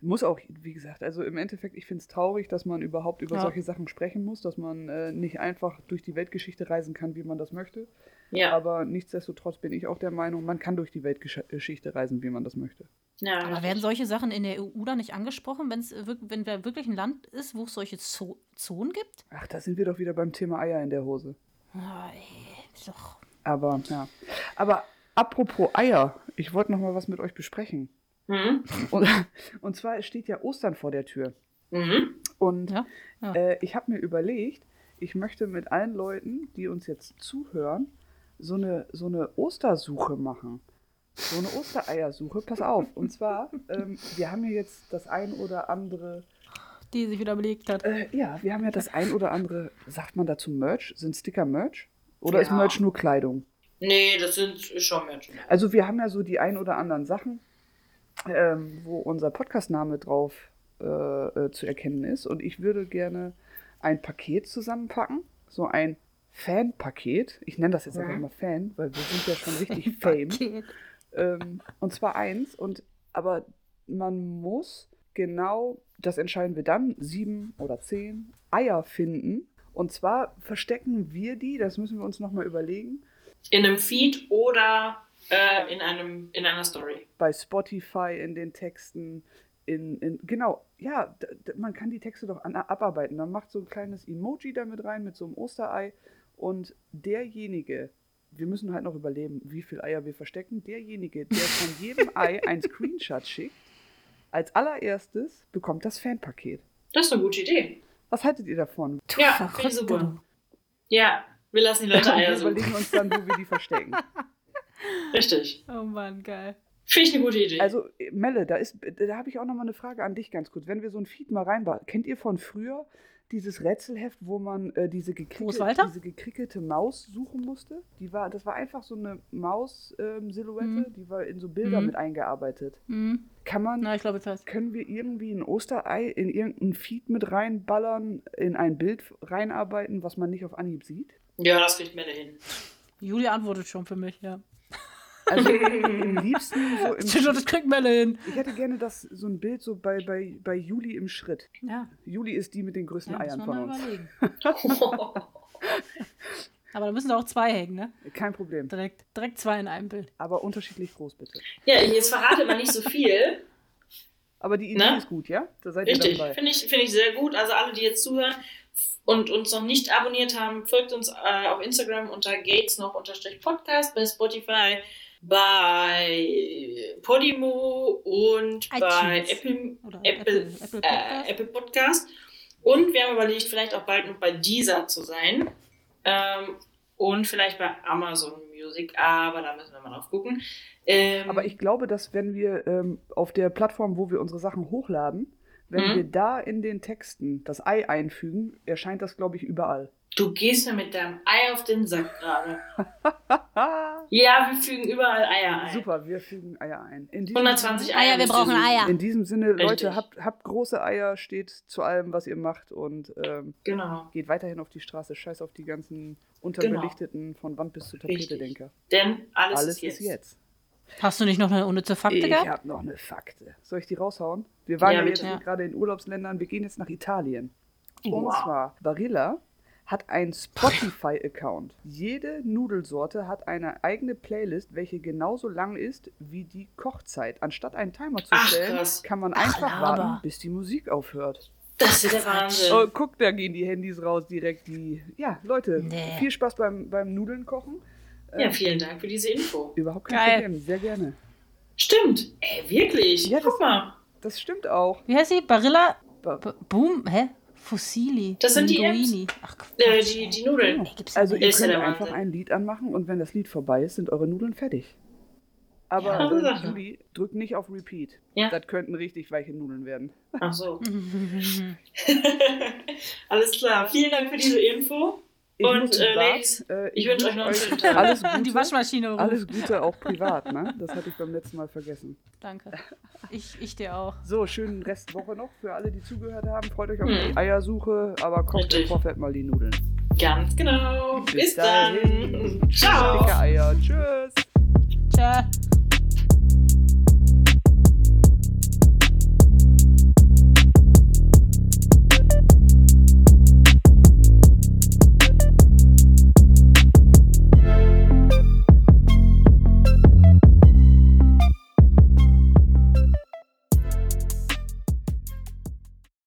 Muss auch, wie gesagt, also im Endeffekt, ich finde es traurig, dass man überhaupt über Ja. solche Sachen sprechen muss, dass man äh, nicht einfach durch die Weltgeschichte reisen kann, wie man das möchte. Ja. Aber nichtsdestotrotz bin ich auch der Meinung, man kann durch die Weltgeschichte reisen, wie man das möchte. ja Aber werden solche Sachen in der EU da nicht angesprochen, wenn's, wenn da wirklich ein Land ist, wo es solche Zo Zonen gibt? Ach, da sind wir doch wieder beim Thema Eier in der Hose. Ah, ey, doch. Aber, ja. Aber apropos Eier, ich wollte noch mal was mit euch besprechen. Mhm. Und, und zwar es steht ja Ostern vor der Tür. Mhm. Und Ja, ja. Äh, ich habe mir überlegt, ich möchte mit allen Leuten, die uns jetzt zuhören, so eine, so eine Ostersuche machen. So eine Ostereiersuche. Pass auf. Und zwar, ähm, wir haben ja jetzt das ein oder andere. Die sich wieder belegt hat. Äh, ja, wir haben ja das ein oder andere. Sagt man dazu Merch? Sind Sticker Merch? Oder ist Ja. Merch nur Kleidung? Nee, das sind schon Menschen. Also wir haben ja so die ein oder anderen Sachen, ähm, wo unser Podcastname drauf äh, äh, zu erkennen ist. Und ich würde gerne ein Paket zusammenpacken. So ein Fan-Paket. Ich nenne das jetzt einfach Mhm. mal Fan, weil wir sind ja schon richtig [laughs] Fame. Ähm, und zwar eins. Und aber man muss genau, das entscheiden wir dann, sieben oder zehn Eier finden. Und zwar verstecken wir die, das müssen wir uns nochmal überlegen, In einem Feed oder äh, in, einem, in einer Story. bei Spotify in den Texten. In, in, genau, ja, man kann die Texte doch an, abarbeiten. Man macht so ein kleines Emoji damit rein mit so einem Osterei. Und derjenige, wir müssen halt noch überleben, wie viele Eier wir verstecken. Derjenige, der von jedem Ei ein Screenshot schickt, als allererstes bekommt das Fanpaket. Das ist eine gute Idee. Was haltet ihr davon? Du Ja, finde ich super. Ja, wir lassen die Leute [laughs] Eier wir suchen. überlegen uns dann, wo wir die verstecken. [laughs] Richtig. Oh Mann, geil. Finde ich eine gute Idee. Also, Melle, da, ist, da habe ich auch noch mal eine Frage an dich ganz kurz. Wenn wir so ein Feed mal reinbauen, kennt ihr von früher dieses Rätselheft, wo man äh, diese, gekrickelte, diese gekrickelte Maus suchen musste? Die war, das war einfach so eine Maus-Silhouette, Mhm. die war in so Bilder Mhm. mit eingearbeitet. Hm. Kann man, Na, ich glaube, jetzt heißt können wir irgendwie ein Osterei in irgendein Feed mit reinballern, in ein Bild reinarbeiten, was man nicht auf Anhieb sieht? ja, das kriegt Melle hin. Julia antwortet schon für mich, ja. Also [laughs] am liebsten so im Schon, das kriegt Melle hin. Ich hätte gerne das, so ein Bild so bei, bei, bei Juli im Schritt. Ja, Juli ist die mit den größten ja Eiern man von mal uns. überlegen. [laughs] Aber da müssen da auch zwei hängen, ne? Kein Problem. Direkt, direkt zwei in einem Bild. Aber unterschiedlich groß, bitte. ja, jetzt verrate mal nicht so viel. Aber die Idee Ne? ist gut, ja? Da seid ihr Richtig, dabei. finde ich, finde ich sehr gut. Also alle, die jetzt zuhören und uns noch nicht abonniert haben, folgt uns äh, auf Instagram unter Gates noch unterstrich Podcast, bei Spotify, bei Podimo und bei iTunes. Apple, Oder Apple, Apple, Apple äh, Podcast. Apple Podcast. Und wir haben überlegt, vielleicht auch bald noch bei dieser zu sein. Ähm, und vielleicht bei Amazon Music, aber da müssen wir mal drauf gucken. Ähm, Aber ich glaube, dass wenn wir ähm, auf der Plattform, wo wir unsere Sachen hochladen, wenn Mhm. wir da in den Texten das Ei einfügen, erscheint das, glaube ich, überall. Du gehst mir mit deinem Ei auf den Sack gerade. [laughs] Ja, wir fügen überall Eier ein. Super, wir fügen Eier ein. In diesem 120 Eier. Eier, wir brauchen suchen. Eier. In diesem Sinne, Leute, Richtig. habt, habt große Eier, steht zu allem, was ihr macht und ähm, Genau. geht weiterhin auf die Straße. Scheiß auf die ganzen unterbelichteten von Wand bis zur Richtig. Tapete-Denker. Denn alles, Alles ist jetzt. ist jetzt. Hast du nicht noch eine unnütze Fakte Ich gehabt? habe noch eine Fakte. Soll ich die raushauen? Wir waren Ja, ja, jetzt Ja. gerade in Urlaubsländern. Wir gehen jetzt nach Italien. Und Wow. zwar, Barilla hat einen Spotify-Account. Jede Nudelsorte hat eine eigene Playlist, welche genauso lang ist wie die Kochzeit. Anstatt einen Timer zu Ach, stellen, krass. kann man Ach, einfach Laber. warten, bis die Musik aufhört. Das ist der Wahnsinn. Oh, guck, da gehen die Handys raus direkt. Die ja, Leute, Nee. viel Spaß beim, beim Nudeln kochen. Ja, vielen Dank für diese Info. Überhaupt kein Geil. Problem, sehr gerne. Stimmt. Ey, wirklich? Ja, Guck mal. Das stimmt auch. Wie heißt sie? Barilla? Ba- Boom? Hä? Fossili. Das sind die Linguini. Ach, Quatsch. Äh, die, die Nudeln. Ja Also ihr könnt einfach Wahnsinn. ein Lied anmachen und wenn das Lied vorbei ist, sind eure Nudeln fertig. Aber Ja, äh. Juli, drück nicht auf Repeat. Ja. Das könnten richtig weiche Nudeln werden. Ach so. [laughs] [laughs] Alles klar. Vielen Dank für diese Info. Ich und äh, Nate, äh, ich, ich wünsche euch noch einen schönen Tag. Alles [laughs] Gute, Die Waschmaschine ruft. Alles Gute auch privat, ne? Das hatte ich beim letzten Mal vergessen. Danke. Ich, ich dir auch. So, schönen Restwoche noch für alle, die zugehört haben. Freut euch auf hm. die Eiersuche, aber kocht im Vorfeld mal die Nudeln. Ganz genau. Bis, Bis dann. Ciao. Dicke Eier. Tschüss. Ciao.